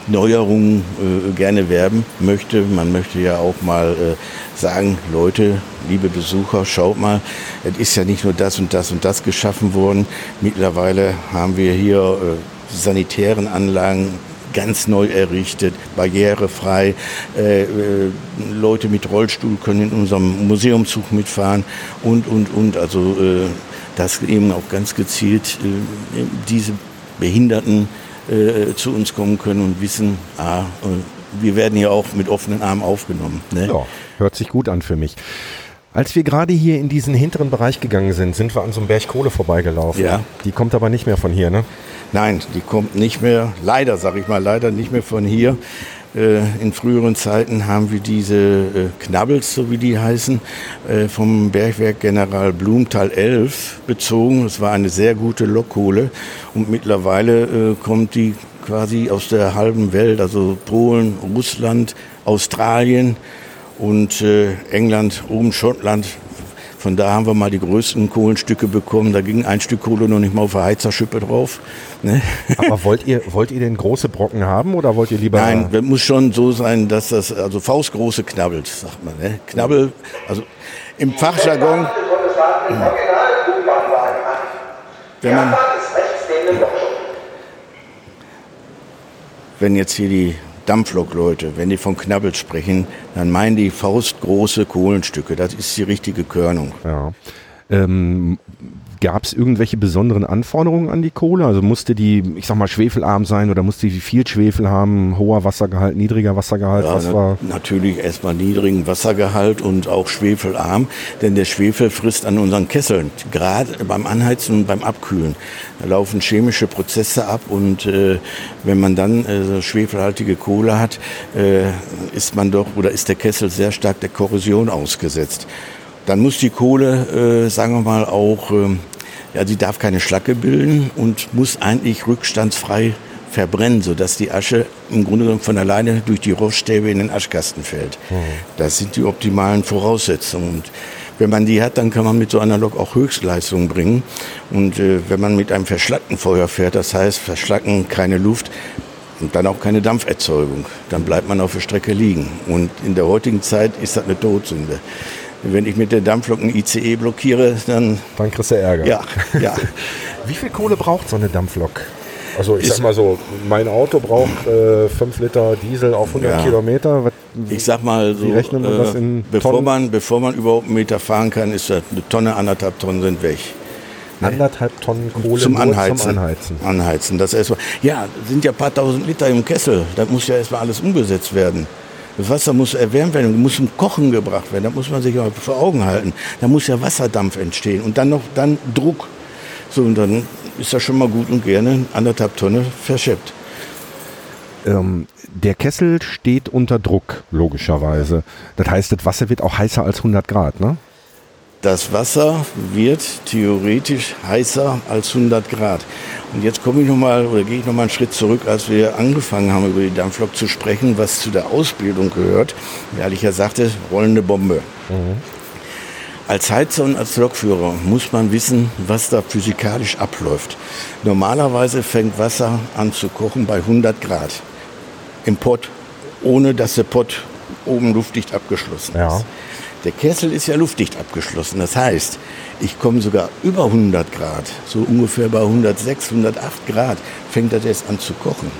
Neuerungen äh, gerne werben möchte. Man möchte ja auch mal äh, sagen, Leute, liebe Besucher, schaut mal, es ist ja nicht nur das und das und das geschaffen worden. Mittlerweile haben wir hier äh, sanitären Anlagen ganz neu errichtet, barrierefrei. Äh, äh, Leute mit Rollstuhl können in unserem Museumszug mitfahren und, und, und. Also äh, dass eben auch ganz gezielt äh, diese Behinderten äh, zu uns kommen können und wissen, ah, wir werden hier auch mit offenen Armen aufgenommen. Ne? Ja, hört sich gut an für mich. Als wir gerade hier in diesen hinteren Bereich gegangen sind, sind wir an so einem Berg Kohle vorbeigelaufen. Ja. Die kommt aber nicht mehr von hier, ne? Nein, die kommt nicht mehr, leider, sag ich mal, leider nicht mehr von hier. Äh, in früheren Zeiten haben wir diese äh, Knabbels, so wie die heißen, äh, vom Bergwerk General Blumenthal 11 bezogen. Das war eine sehr gute Lokkohle und mittlerweile kommt die quasi aus der halben Welt, also Polen, Russland, Australien, und England, oben Schottland. Von da haben wir mal die größten Kohlenstücke bekommen. Da ging ein Stück Kohle noch nicht mal auf der Heizerschippe drauf. Ne? Aber wollt ihr, wollt ihr den große Brocken haben oder wollt ihr lieber? Nein, das muss schon so sein, dass das, also faustgroße knabbelt, sagt man. Ne? Knabbel, also im Fachjargon. Wenn man, wenn jetzt hier die Dampflokleute, wenn die von Knabbel sprechen, dann meinen die faustgroße Kohlenstücke. Das ist die richtige Körnung. Ja. Ähm, Gab es irgendwelche besonderen Anforderungen an die Kohle? Also musste die, ich sag mal, schwefelarm sein oder musste die viel Schwefel haben, hoher Wassergehalt, niedriger Wassergehalt? Ja, Was war? natürlich erstmal niedrigen Wassergehalt und auch schwefelarm, denn der Schwefel frisst an unseren Kesseln, gerade beim Anheizen und beim Abkühlen. Da laufen chemische Prozesse ab und äh, wenn man dann äh, schwefelhaltige Kohle hat, äh, ist man doch oder ist der Kessel sehr stark der Korrosion ausgesetzt. Dann muss die Kohle, äh, sagen wir mal, auch, ähm, ja, sie darf keine Schlacke bilden und muss eigentlich rückstandsfrei verbrennen, sodass die Asche im Grunde genommen von alleine durch die Roststäbe in den Aschkasten fällt. Das sind die optimalen Voraussetzungen. Und wenn man die hat, dann kann man mit so einer Lok auch Höchstleistungen bringen. Und äh, wenn man mit einem verschlackten Feuer fährt, das heißt verschlacken, keine Luft, und dann auch keine Dampferzeugung. Dann bleibt man auf der Strecke liegen. Und in der heutigen Zeit ist das eine Todsünde. Wenn ich mit der Dampflok ein ICE blockiere, dann Dann kriegst du Ärger. ja, ja. Wie viel Kohle braucht so eine Dampflok? Also ich Ist- sag mal so, mein Auto braucht 5 Liter Diesel auf 100 Ja. Kilometer. Was, Ich sag mal so, das in bevor, Tonnen? man, bevor man überhaupt einen Meter fahren kann, ist das eine Tonne, anderthalb Tonnen sind weg. anderthalb Tonnen Kohle zum Anheizen. zum Anheizen. Anheizen. Das erstmal, ja, sind ja ein paar tausend Liter im Kessel. Da muss ja erstmal alles umgesetzt werden. Das Wasser muss erwärmt werden, muss zum Kochen gebracht werden. Da muss man sich auch vor Augen halten. Da muss ja Wasserdampf entstehen und dann noch dann Druck. So, und dann ist das schon mal gut und gerne anderthalb Tonne verscheppt. Ähm, der Kessel steht unter Druck, logischerweise. Das heißt, das Wasser wird auch heißer als 100 Grad, ne? Das Wasser wird theoretisch heißer als 100 Grad. Und jetzt komme ich noch mal oder gehe ich noch mal einen Schritt zurück, als wir angefangen haben über die Dampflok zu sprechen, was zu der Ausbildung gehört. Weil ich ja sagte, rollende Bombe. Als Heizer und als Lokführer muss man wissen, was da physikalisch abläuft. Normalerweise fängt Wasser an zu kochen bei 100 Grad im Pott, ohne dass der Pott oben luftdicht abgeschlossen Ja. Der Kessel ist ja luftdicht abgeschlossen. Das heißt, ich komme sogar über 100 Grad, so ungefähr bei 106, 108 Grad, fängt das erst an zu kochen.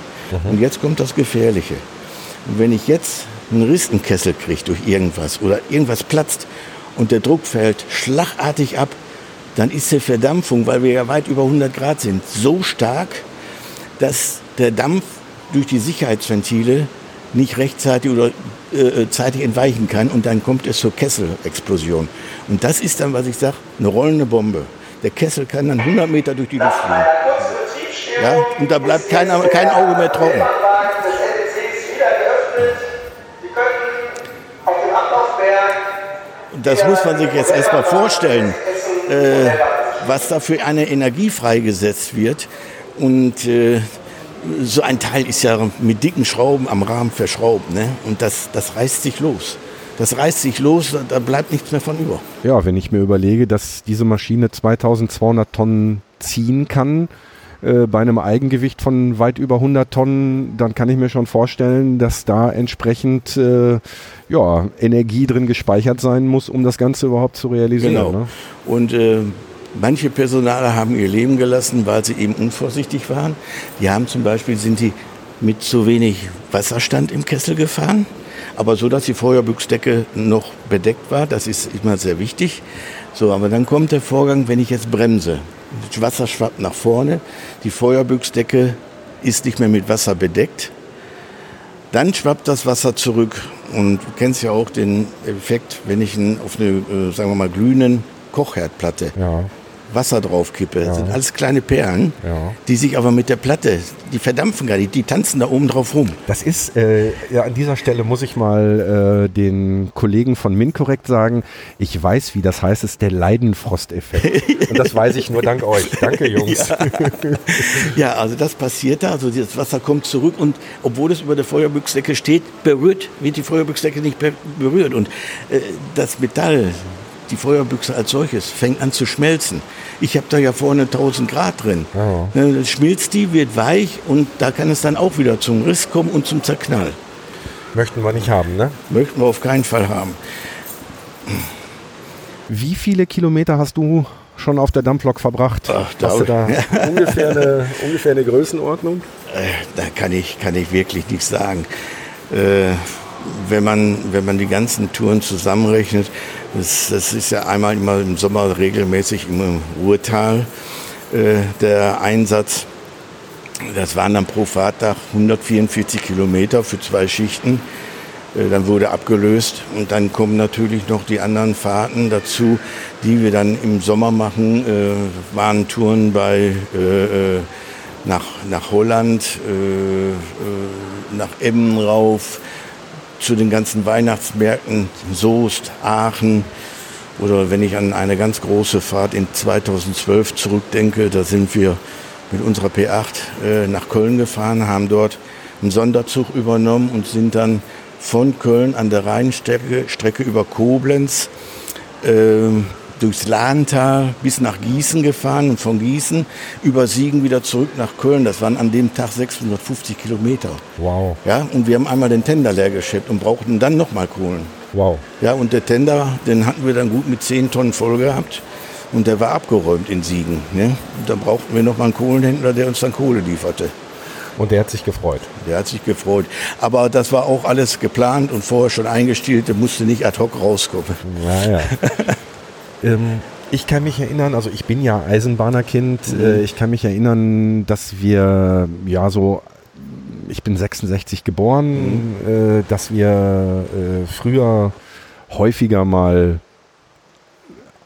Und jetzt kommt das Gefährliche. Und wenn ich jetzt einen Rissenkessel kriege durch irgendwas oder irgendwas platzt und der Druck fällt schlagartig ab, dann ist die Verdampfung, weil wir ja weit über 100 Grad sind, so stark, dass der Dampf durch die Sicherheitsventile nicht rechtzeitig oder äh, zeitig entweichen kann und dann kommt es zur Kesselexplosion. Und das ist dann, was ich sage, eine rollende Bombe. Der Kessel kann dann 100 Meter durch die Luft fliegen. Ja, und da bleibt kein, kein Auge mehr trocken. Das muss man sich jetzt erstmal vorstellen, äh, was da für eine Energie freigesetzt wird. Und äh, so ein Teil ist ja mit dicken Schrauben am Rahmen verschraubt. Ne? Und das, das reißt sich los. Das reißt sich los, da- bleibt nichts mehr von über. Ja, wenn ich mir überlege, dass diese Maschine 2200 Tonnen ziehen kann, äh, bei einem Eigengewicht von weit über 100 Tonnen, dann kann ich mir schon vorstellen, dass da entsprechend äh, ja, Energie drin gespeichert sein muss, um das Ganze überhaupt zu realisieren. Genau. Ne? Und äh, manche Personale haben ihr Leben gelassen, weil sie eben unvorsichtig waren. Die haben zum Beispiel, sind die mit zu wenig Wasserstand im Kessel gefahren, aber so, dass die Feuerbüchsdecke noch bedeckt war. Das ist immer sehr wichtig. So, aber dann kommt der Vorgang, wenn ich jetzt bremse. Das Wasser schwappt nach vorne, die Feuerbüchsdecke ist nicht mehr mit Wasser bedeckt. Dann schwappt das Wasser zurück und du kennst ja auch den Effekt, wenn ich auf eine, äh, sagen wir mal, glühenden Kochherdplatte Ja. Wasser draufkippe. Das sind alles kleine Perlen, Ja. die sich aber mit der Platte, die verdampfen gar nicht, die tanzen da oben drauf rum. Das ist, äh, ja, an dieser Stelle muss ich mal äh, den Kollegen von MinCorrect sagen, ich weiß, wie das heißt, es ist der Leidenfrosteffekt. Und das weiß ich nur dank euch. Danke, Jungs. Ja, also das passiert da, also das Wasser kommt zurück und obwohl es über der Feuerbüchsdecke steht, berührt, wird die Feuerbüchsdecke nicht be- berührt. Und äh, das Metall, die Feuerbüchse als solches, fängt an zu schmelzen. Ich habe da ja vorne 1000 Grad drin. Ja. Ne, dann schmilzt die, wird weich und da kann es dann auch wieder zum Riss kommen und zum Zerknall. Möchten wir nicht haben, ne? Möchten wir auf keinen Fall haben. Wie viele Kilometer hast du schon auf der Dampflok verbracht? Ach, da hast du da ungefähr, eine, ungefähr eine Größenordnung? da kann ich, kann ich wirklich nichts sagen. Äh, wenn man, wenn man die ganzen Touren zusammenrechnet, das, das ist ja einmal immer im Sommer regelmäßig im Ruhrtal äh, der Einsatz. Das waren dann pro Fahrtag 144 Kilometer für zwei Schichten. Äh, dann wurde abgelöst und dann kommen natürlich noch die anderen Fahrten dazu, die wir dann im Sommer machen. Äh, waren Touren bei äh, äh nach, nach Holland, äh, äh, nach Emmen rauf, zu den ganzen Weihnachtsmärkten, Soest, Aachen. Oder wenn ich an eine ganz große Fahrt in 2012 zurückdenke, da sind wir mit unserer P8 äh, nach Köln gefahren, haben dort einen Sonderzug übernommen und sind dann von Köln an der Rheinstrecke Strecke über Koblenz äh, durchs Lahntal bis nach Gießen gefahren und von Gießen über Siegen wieder zurück nach Köln. Das waren an dem Tag 650 Kilometer. Wow. Ja, und wir haben einmal den Tender leer geschleppt und brauchten dann nochmal Kohlen. Wow. Ja, und der Tender, den hatten wir dann gut mit 10 Tonnen voll gehabt. Und der war abgeräumt in Siegen. Ne? Und dann brauchten wir nochmal einen Kohlenhändler, der uns dann Kohle lieferte. Und der hat sich gefreut. Der hat sich gefreut. Aber das war auch alles geplant und vorher schon eingestellt. Der musste nicht ad hoc rauskommen. Naja. ähm, ich kann mich erinnern, also ich bin ja Eisenbahnerkind. Mhm. Äh, ich kann mich erinnern, dass wir ja so ich bin 66 geboren, mhm. äh, dass wir äh, früher häufiger mal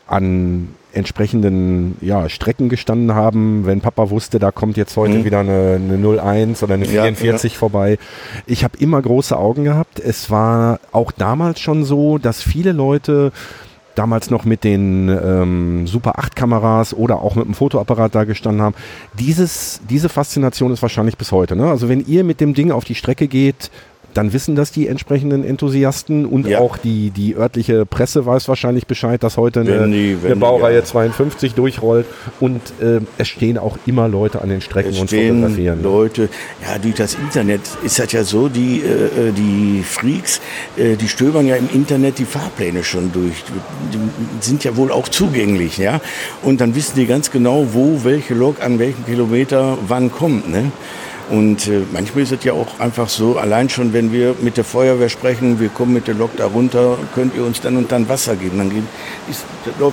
an entsprechenden ja, Strecken gestanden haben, wenn Papa wusste, da kommt jetzt heute mhm. wieder eine, eine 01 oder eine 44 ja, ja. vorbei. Ich habe immer große Augen gehabt. Es war auch damals schon so, dass viele Leute damals noch mit den ähm, Super 8 Kameras oder auch mit dem Fotoapparat da gestanden haben. Dieses, diese Faszination ist wahrscheinlich bis heute. Ne? Also wenn ihr mit dem Ding auf die Strecke geht, dann wissen das die entsprechenden Enthusiasten und ja. auch die, die örtliche Presse weiß wahrscheinlich Bescheid, dass heute eine, die, eine Baureihe ja. 52 durchrollt und äh, es stehen auch immer Leute an den Strecken es und stehen fotografieren. Leute, ja, durch das Internet ist das ja so, die, äh, äh, die Freaks, äh, die stöbern ja im Internet die Fahrpläne schon durch, die sind ja wohl auch zugänglich, ja, und dann wissen die ganz genau, wo welche Lok an welchem Kilometer wann kommt, ne? Und äh, manchmal ist es ja auch einfach so, allein schon, wenn wir mit der Feuerwehr sprechen, wir kommen mit der Lok da runter, könnt ihr uns dann und dann Wasser geben. Dann, geht, ist,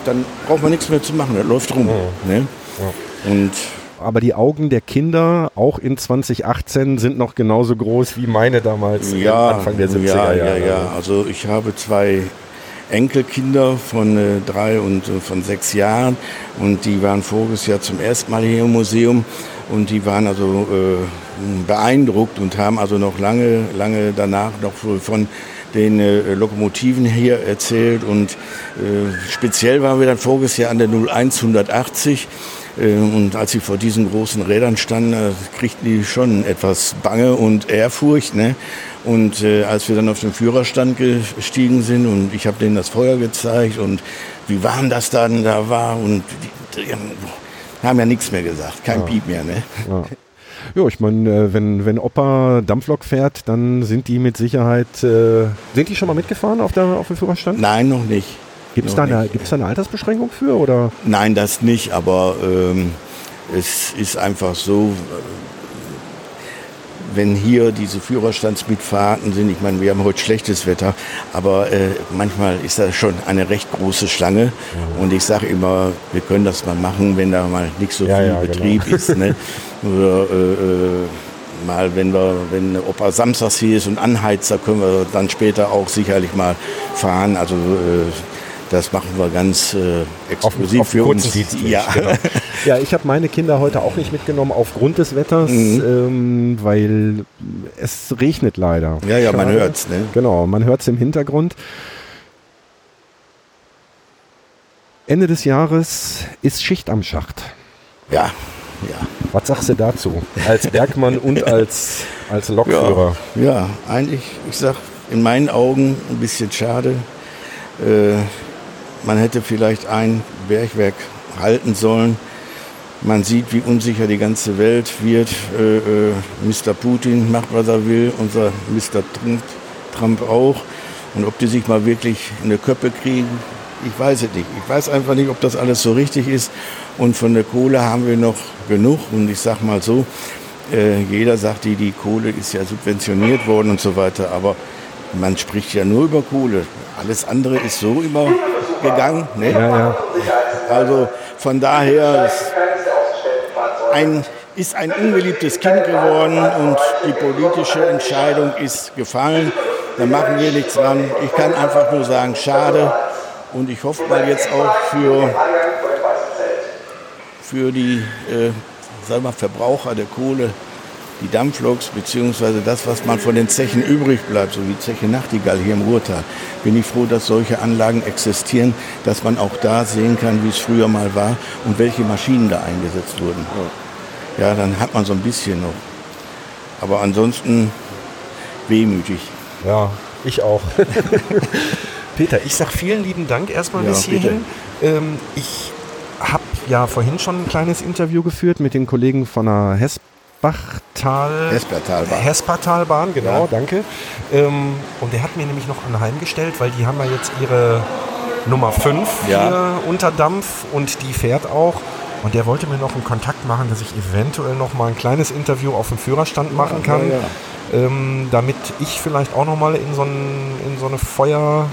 dann braucht man nichts mehr zu machen, das läuft rum. Ja. Ne? Ja. Und aber die Augen der Kinder, auch in 2018, sind noch genauso groß wie meine damals ja, Anfang der 70er ja, Jahre. Ja, ja, also ich habe zwei Enkelkinder von äh, drei und äh, von sechs Jahren und die waren voriges Jahr zum ersten Mal hier im Museum und die waren also äh, beeindruckt und haben also noch lange, lange danach noch von den äh, Lokomotiven hier erzählt und äh, speziell waren wir dann voriges Jahr an der 0180 äh, und als sie vor diesen großen Rädern standen, äh, kriegten die schon etwas Bange und Ehrfurcht. Ne? Und äh, als wir dann auf den Führerstand gestiegen sind und ich habe denen das Feuer gezeigt und wie warm das dann da war und die, die haben ja nichts mehr gesagt, kein ja. Piep mehr. Ne? Ja. Ja, ich meine, äh, wenn, wenn Opa Dampflok fährt, dann sind die mit Sicherheit. Äh, sind die schon mal mitgefahren auf, der, auf dem Führerstand? Nein, noch nicht. Gibt es da, eine, da eine Altersbeschränkung für? Oder? Nein, das nicht, aber ähm, es ist einfach so, wenn hier diese Führerstandsmitfahrten sind, ich meine, wir haben heute schlechtes Wetter, aber äh, manchmal ist da schon eine recht große Schlange. Mhm. Und ich sage immer, wir können das mal machen, wenn da mal nicht so ja, viel ja, Betrieb genau. ist. Ne? Oder äh, äh, mal, wenn wir, wenn Opa samstags hier ist und Anheizer, können wir dann später auch sicherlich mal fahren. Also äh, das machen wir ganz äh, exklusiv auf, auf für uns. Ja. Genau. ja, ich habe meine Kinder heute auch nicht mitgenommen aufgrund des Wetters, mhm. ähm, weil es regnet leider. Ja, ja, man hört es. Ne? Genau, man hört es im Hintergrund. Ende des Jahres ist Schicht am Schacht. Ja, ja. Was sagst du dazu? Als Bergmann und als, als Lokführer? Ja, ja, eigentlich, ich sag in meinen Augen ein bisschen schade. Äh, man hätte vielleicht ein Bergwerk halten sollen. Man sieht, wie unsicher die ganze Welt wird. Äh, äh, Mr. Putin macht, was er will, unser Mr. Trump, auch. Und ob die sich mal wirklich in eine Köppe kriegen, ich weiß es nicht. Ich weiß einfach nicht, ob das alles so richtig ist. Und von der Kohle haben wir noch genug. Und ich sag mal so, Äh, jeder sagt, die, die Kohle ist ja subventioniert worden und so weiter, aber man spricht ja nur über Kohle. Alles andere ist so immer gegangen. Ne? Ja, ja. Also von daher ist ein, ist ein unbeliebtes Kind geworden und die politische Entscheidung ist gefallen. Da machen wir nichts dran. Ich kann einfach nur sagen, schade. Und ich hoffe mal jetzt auch für, für die äh, sagen wir, Verbraucher der Kohle, die Dampfloks, beziehungsweise das, was man von den Zechen übrig bleibt, so wie Zeche Nachtigall hier im Ruhrtal, bin ich froh, dass solche Anlagen existieren, dass man auch da sehen kann, wie es früher mal war und welche Maschinen da eingesetzt wurden. Ja, dann hat man so ein bisschen noch. Aber ansonsten wehmütig. Ja, ich auch. Peter, ich sag vielen lieben Dank erstmal Ja, bis hierhin. Ähm, ich habe ja vorhin schon ein kleines Interview geführt mit den Kollegen von der Hesbachtal. Hespertalbahn. Hespertalbahn, genau, Ja. danke. Ähm, und der hat mir nämlich noch anheimgestellt, weil die haben ja jetzt ihre Nummer 5 Ja. hier unter Dampf und die fährt auch. Und der wollte mir noch einen Kontakt machen, dass ich eventuell noch mal ein kleines Interview auf dem Führerstand machen kann, ja. Ähm, damit ich vielleicht auch noch mal in so, ein, in so eine Feuer,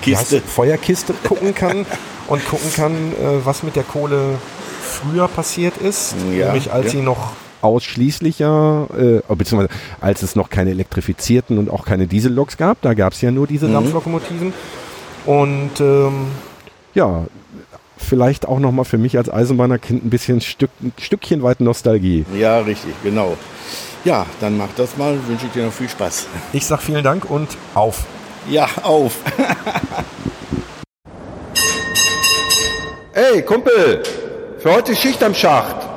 Kiste. Feuerkiste gucken kann und gucken kann, äh, was mit der Kohle früher passiert ist, nämlich als sie noch ausschließlicher, äh, beziehungsweise als es noch keine elektrifizierten und auch keine Dieselloks gab, da gab es ja nur diese Mhm. Dampflokomotiven. Und ähm, ja, vielleicht auch nochmal für mich als Eisenbahnerkind ein bisschen Stück, ein Stückchen weit Nostalgie. Ja, richtig, genau. Ja, dann mach das mal. Wünsche ich dir noch viel Spaß. Ich sag vielen Dank und auf. Ja, auf. Ey, Kumpel, für heute Schicht am Schacht.